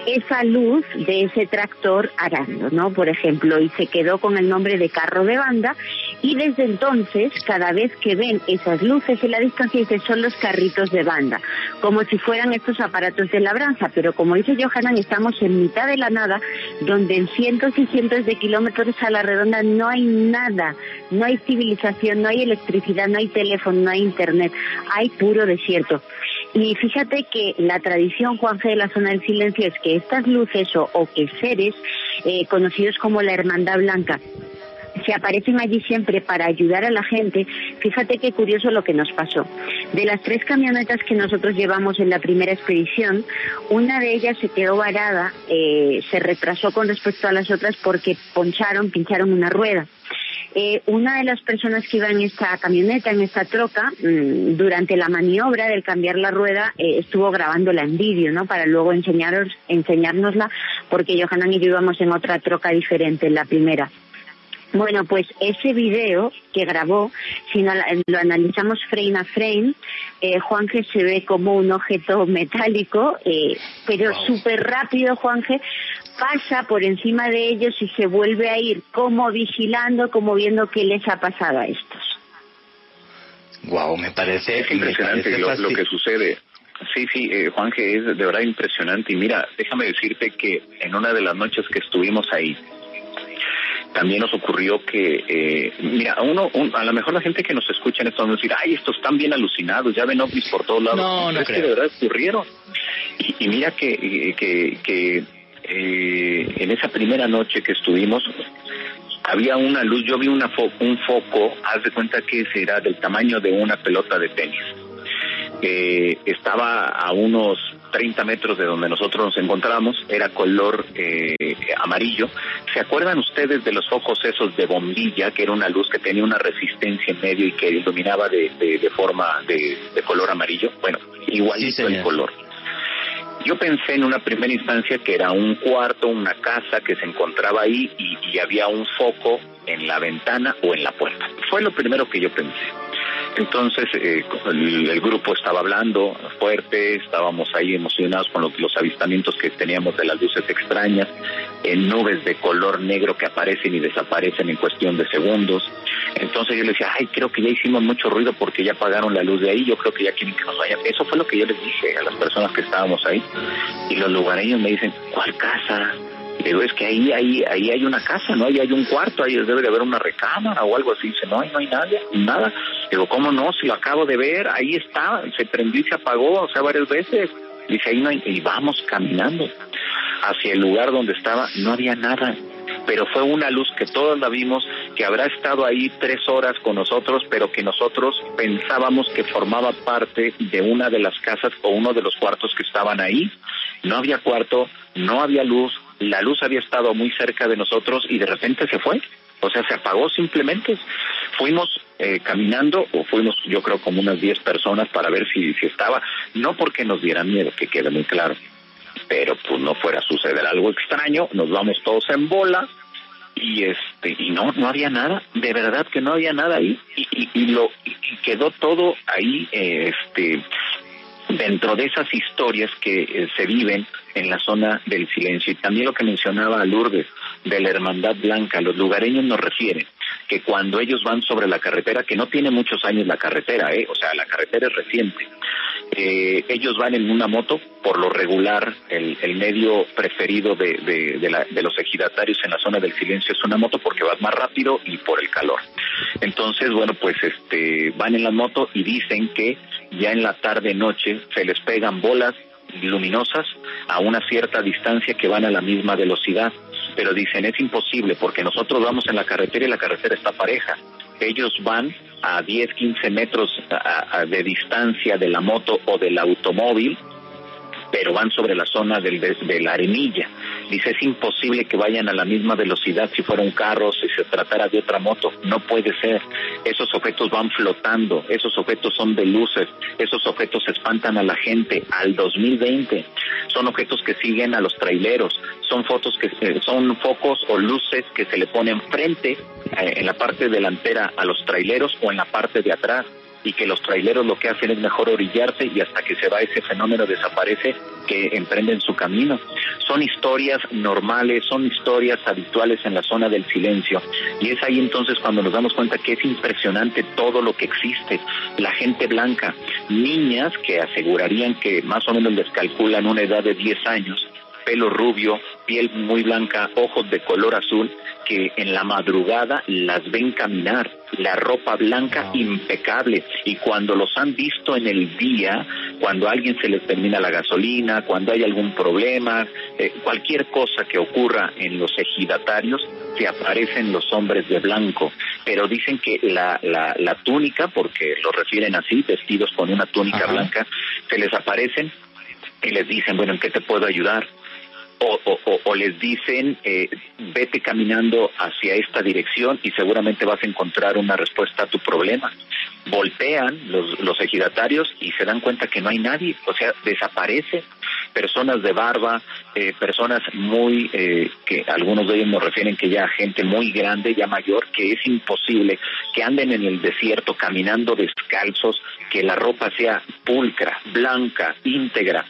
esa luz de ese tractor arando, ¿no? Por ejemplo, y se quedó con el nombre de carro de banda Y desde entonces, cada vez que ven esas luces en la distancia, dicen son los carritos de banda, como si fueran estos aparatos de labranza. Pero como dice Johanan, estamos en mitad de la nada, donde en cientos y cientos de kilómetros a la redonda no hay nada, no hay civilización, no hay electricidad, no hay teléfono, no hay internet, hay puro desierto. Y fíjate que la tradición, Juanje, de la zona del silencio es que estas luces o, o que seres eh, conocidos como la Hermandad Blanca se aparecen allí siempre para ayudar a la gente. Fíjate qué curioso lo que nos pasó. De las tres camionetas que nosotros llevamos en la primera expedición, una de ellas se quedó varada, eh, se retrasó con respecto a las otras porque poncharon, pincharon una rueda. Eh, una de las personas que iba en esta camioneta, en esta troca, mm, durante la maniobra del cambiar la rueda, eh, estuvo grabándola en vídeo, ¿no? Para luego enseñaros, enseñárnosla, porque Johanan y yo íbamos en otra troca diferente, en la primera. Bueno, pues ese video que grabó, si no la- lo analizamos frame a frame, eh, Juanje se ve como un objeto metálico, eh, pero súper rápido, Juanje, pasa por encima de ellos y se vuelve a ir como vigilando, como viendo qué les ha pasado a estos. Wow, me parece Es impresionante me lo, parece lo que sucede. Sí, sí, eh, Juanje, es de verdad impresionante. Y mira, déjame decirte que en una de las noches que estuvimos ahí, también nos ocurrió que, eh, mira, a uno, un- a lo mejor la gente que nos escucha en esto va a decir, ay, estos están bien alucinados, ya ven ovnis por todos lados. No, no es que creo. de verdad ocurrieron. Y, y mira que, que, que eh, en esa primera noche que estuvimos, había una luz, yo vi una fo- un foco, haz de cuenta que será del tamaño de una pelota de tenis. Eh, estaba a unos 30 metros de donde nosotros nos encontramos, era color eh, amarillo. ¿Se acuerdan ustedes de los focos esos de bombilla, que era una luz que tenía una resistencia en medio y que iluminaba de, de- de forma de, de color amarillo? Bueno, igualito el color. Yo pensé en una primera instancia que era un cuarto, una casa que se encontraba ahí y, y había un foco en la ventana o en la puerta. Fue lo primero que yo pensé. Entonces eh, el, grupo estaba hablando fuerte, estábamos ahí emocionados con los, los avistamientos que teníamos de las luces extrañas, en nubes de color negro que aparecen y desaparecen en cuestión de segundos. Entonces yo les decía, ay, creo que ya hicimos mucho ruido porque ya apagaron la luz de ahí, yo creo que ya quieren que nos vayan. Eso fue lo que yo les dije a las personas que estábamos ahí. Y los lugareños me dicen, ¿cuál casa? Le Digo, es que ahí, ahí, ahí hay una casa, ¿no? Ahí hay un cuarto, ahí debe de haber una recámara o algo así. Dice, no, ahí no hay nadie, nada. Digo, ¿cómo no? Si lo acabo de ver, ahí está, se prendió y se apagó, o sea, varias veces. Dice, ahí no hay, y vamos caminando hacia el lugar donde estaba, no había nada. Pero fue una luz que todos la vimos, que habrá estado ahí tres horas con nosotros, pero que nosotros pensábamos que formaba parte de una de las casas o uno de los cuartos que estaban ahí. No había cuarto, no había luz, la luz había estado muy cerca de nosotros y de repente se fue. O sea, se apagó simplemente. Fuimos eh, caminando, o fuimos yo creo como unas 10 personas para ver si, si estaba, no porque nos diera miedo, que quede muy claro, pero pues no fuera a suceder algo extraño, nos vamos todos en bola y este y no no había nada, de verdad que no había nada ahí y, y, y lo y quedó todo ahí eh, este dentro de esas historias que eh, se viven en la zona del silencio. Y también lo que mencionaba Lourdes de la Hermandad Blanca, los lugareños nos refieren que cuando ellos van sobre la carretera, que no tiene muchos años la carretera, ¿eh? o sea, la carretera es reciente, eh, ellos van en una moto, por lo regular el, el medio preferido de, de, la- de los ejidatarios en la zona del silencio es una moto porque vas más rápido y por el calor. Entonces, bueno, pues este van en la moto y dicen que ya en la tarde noche se les pegan bolas luminosas a una cierta distancia que van a la misma velocidad. Pero dicen, es imposible porque nosotros vamos en la carretera y la carretera está pareja. Ellos van a 10, 15 metros de distancia de la moto o del automóvil pero van sobre la zona del, de, de la arenilla. Dice, es imposible que vayan a la misma velocidad si fuera un carro, si se tratara de otra moto. No puede ser. Esos objetos van flotando, esos objetos son de luces, esos objetos espantan a la gente al 2020. Son objetos que siguen a los traileros, son fotos que eh, son focos o luces que se le ponen frente eh, en la parte delantera a los traileros o en la parte de atrás y que los traileros lo que hacen es mejor orillarse y hasta que se va ese fenómeno desaparece que emprenden su camino. Son historias normales, son historias habituales en la zona del silencio y es ahí entonces cuando nos damos cuenta que es impresionante todo lo que existe. La gente blanca, niñas que asegurarían que más o menos les calculan una edad de 10 años, pelo rubio, piel muy blanca, ojos de color azul, que en la madrugada las ven caminar, la ropa blanca impecable. Y cuando los han visto en el día, cuando a alguien se les termina la gasolina, cuando hay algún problema, eh, cualquier cosa que ocurra en los ejidatarios, se aparecen los hombres de blanco, pero dicen que la, la, la túnica, porque lo refieren así, vestidos con una túnica blanca, se les aparecen y les dicen, bueno, ¿en qué te puedo ayudar? O, les dicen, eh, vete caminando hacia esta dirección y seguramente vas a encontrar una respuesta a tu problema. Voltean los, los ejidatarios y se dan cuenta que no hay nadie, o sea, desaparece personas de barba, eh, personas muy, eh, que algunos de ellos nos refieren que ya gente muy grande, ya mayor, que es imposible que anden en el desierto caminando descalzos, que la ropa sea pulcra, blanca, íntegra,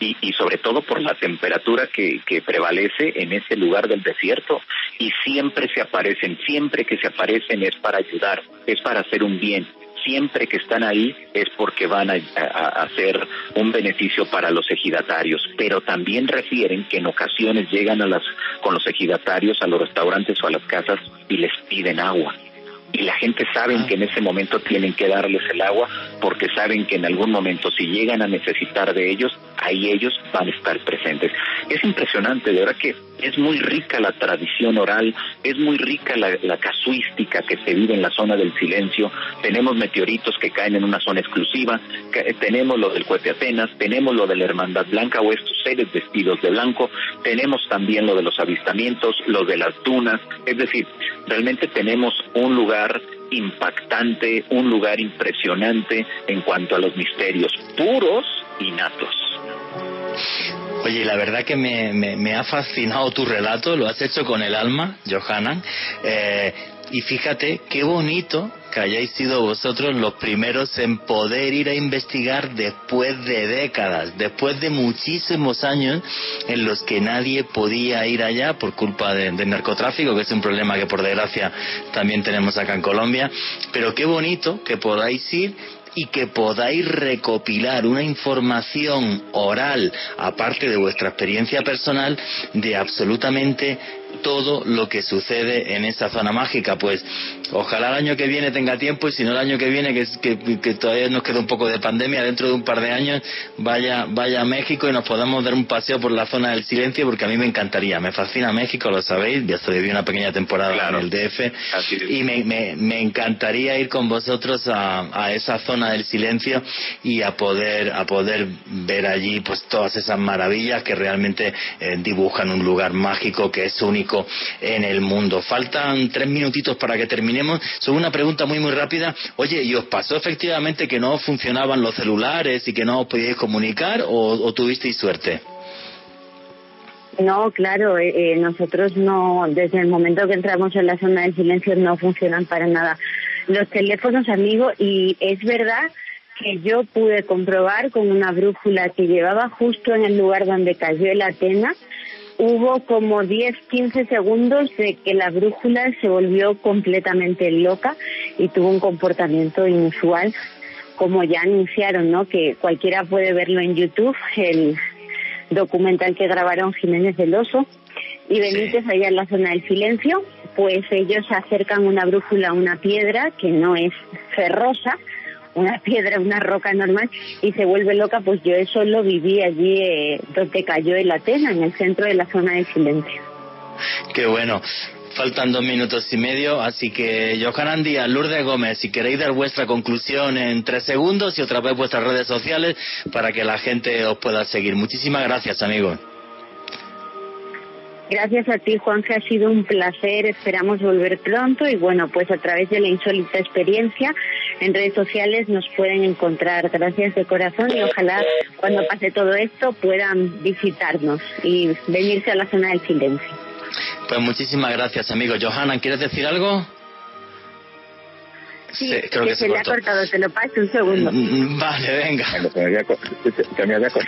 y, y sobre todo por la temperatura que, que prevalece en ese lugar del desierto. Y siempre se aparecen, siempre que se aparecen es para ayudar, es para hacer un bien siempre que están ahí es porque van a, a- hacer un beneficio para los ejidatarios, pero también refieren que en ocasiones llegan a las con los ejidatarios a los restaurantes o a las casas y les piden agua. Y la gente sabe que en ese momento tienen que darles el agua porque saben que en algún momento si llegan a necesitar de ellos, ahí ellos van a estar presentes. Es impresionante, de verdad que es muy rica la tradición oral, es muy rica la, casuística que se vive en la zona del silencio. Tenemos meteoritos que caen en una zona exclusiva, que- tenemos lo del Cuete Atenas, tenemos lo de la Hermandad Blanca o estos seres vestidos de blanco, tenemos también lo de los avistamientos, lo de las dunas, es decir, realmente tenemos un lugar impactante, un lugar impresionante en cuanto a los misterios puros y natos. Oye, la verdad que me, ha fascinado tu relato, lo has hecho con el alma, Johanan. Eh, y fíjate qué bonito que hayáis sido vosotros los primeros en poder ir a investigar después de décadas, después de muchísimos años en los que nadie podía ir allá por culpa de- del narcotráfico, que es un problema que por desgracia también tenemos acá en Colombia. Pero qué bonito que podáis ir y que podáis recopilar una información oral, aparte de vuestra experiencia personal, de absolutamente todo lo que sucede en esa zona mágica. Pues ojalá el año que viene tenga tiempo y si no el año que viene, que, que, que todavía nos queda un poco de pandemia, dentro de un par de años vaya, vaya a México y nos podamos dar un paseo por la zona del silencio porque a mí me encantaría. Me fascina México, lo sabéis, ya estoy una pequeña temporada en el DF y me, me, me encantaría ir con vosotros a, a esa zona del silencio y a poder a poder ver allí pues todas esas maravillas que realmente eh, dibujan un lugar mágico que es único en el mundo. Faltan tres minutitos para que terminemos. Sobre una pregunta muy muy rápida. Oye, ¿y os pasó efectivamente que no funcionaban los celulares y que no os podíais comunicar o, tuvisteis suerte? No, claro, eh, eh, nosotros no, desde el momento que entramos en la zona del silencio no funcionan para nada los teléfonos, amigo, y es verdad que yo pude comprobar con una brújula que llevaba justo en el lugar donde cayó el Atena, hubo como 10, 15 segundos de que la brújula se volvió completamente loca y tuvo un comportamiento inusual, como ya anunciaron, ¿no? Que cualquiera puede verlo en YouTube, el documental que grabaron Jiménez del Oso y Benítez allá en la zona del silencio, pues ellos acercan una brújula a una piedra que no es ferrosa, una piedra, una roca normal, y se vuelve loca, pues yo eso lo viví allí eh, donde cayó el Atena, en el centro de la zona del silencio. Qué bueno. Faltan dos minutos y medio, así que Johanan Díaz, Lourdes Gómez, si queréis dar vuestra conclusión en tres segundos y otra vez vuestras redes sociales para que la gente os pueda seguir. Muchísimas gracias, amigos. Gracias a ti, Juanfe, ha sido un placer. Esperamos volver pronto y bueno, pues a través de la insólita experiencia en redes sociales nos pueden encontrar. Gracias de corazón y ojalá cuando pase todo esto puedan visitarnos y venirse a la zona del silencio. Pues muchísimas gracias, amigo. Johanan, ¿quieres decir algo? Sí, Sí, creo que se se le ha cortado, te lo paso un segundo. Mm, Vale, venga. Se me había, co- se me había co-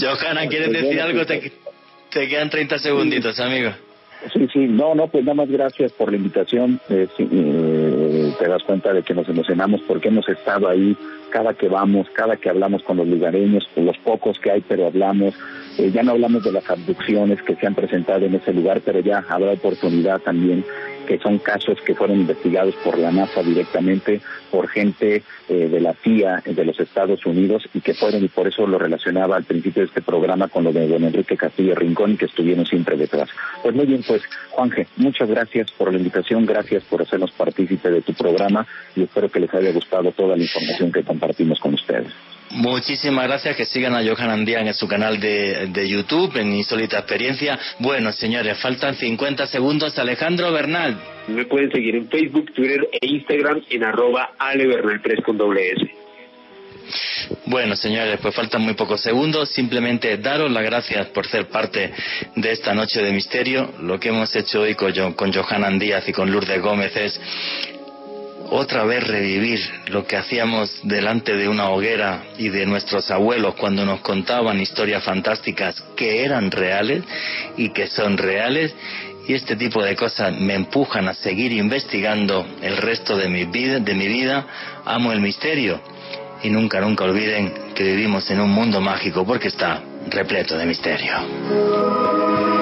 Johanna, ¿quieres decir algo? Te, te quedan 30 segunditos, amigo. Sí, sí, no, no, pues nada más gracias por la invitación. Eh, sí, eh, te das cuenta de que nos emocionamos porque hemos estado ahí cada que vamos, cada que hablamos con los lugareños, con los pocos que hay, pero hablamos. Eh, ya no hablamos de las abducciones que se han presentado en ese lugar, pero ya habrá oportunidad también que son casos que fueron investigados por la NASA directamente, por gente eh, de la CIA de los Estados Unidos y que fueron, y por eso lo relacionaba al principio de este programa con lo de don Enrique Castillo Rincón y que estuvieron siempre detrás. Pues muy bien, pues Juanje, muchas gracias por la invitación, gracias por hacernos partícipe de tu programa y espero que les haya gustado toda la información que compartimos con ustedes. Muchísimas gracias, que sigan a Johan Díaz en su canal de, de YouTube, en Insólita Experiencia. Bueno, señores, faltan 50 segundos. Alejandro Bernal. Me pueden seguir en Facebook, Twitter e Instagram en arroba alebernal3 con doble S. Bueno, señores, pues faltan muy pocos segundos. Simplemente daros las gracias por ser parte de esta noche de misterio. Lo que hemos hecho hoy con, con Johanan Díaz y con Lourdes Gómez es otra vez revivir lo que hacíamos delante de una hoguera y de nuestros abuelos cuando nos contaban historias fantásticas que eran reales y que son reales. Y este tipo de cosas me empujan a seguir investigando el resto de mi vida, de mi vida. Amo el misterio y nunca, nunca olviden que vivimos en un mundo mágico porque está repleto de misterio.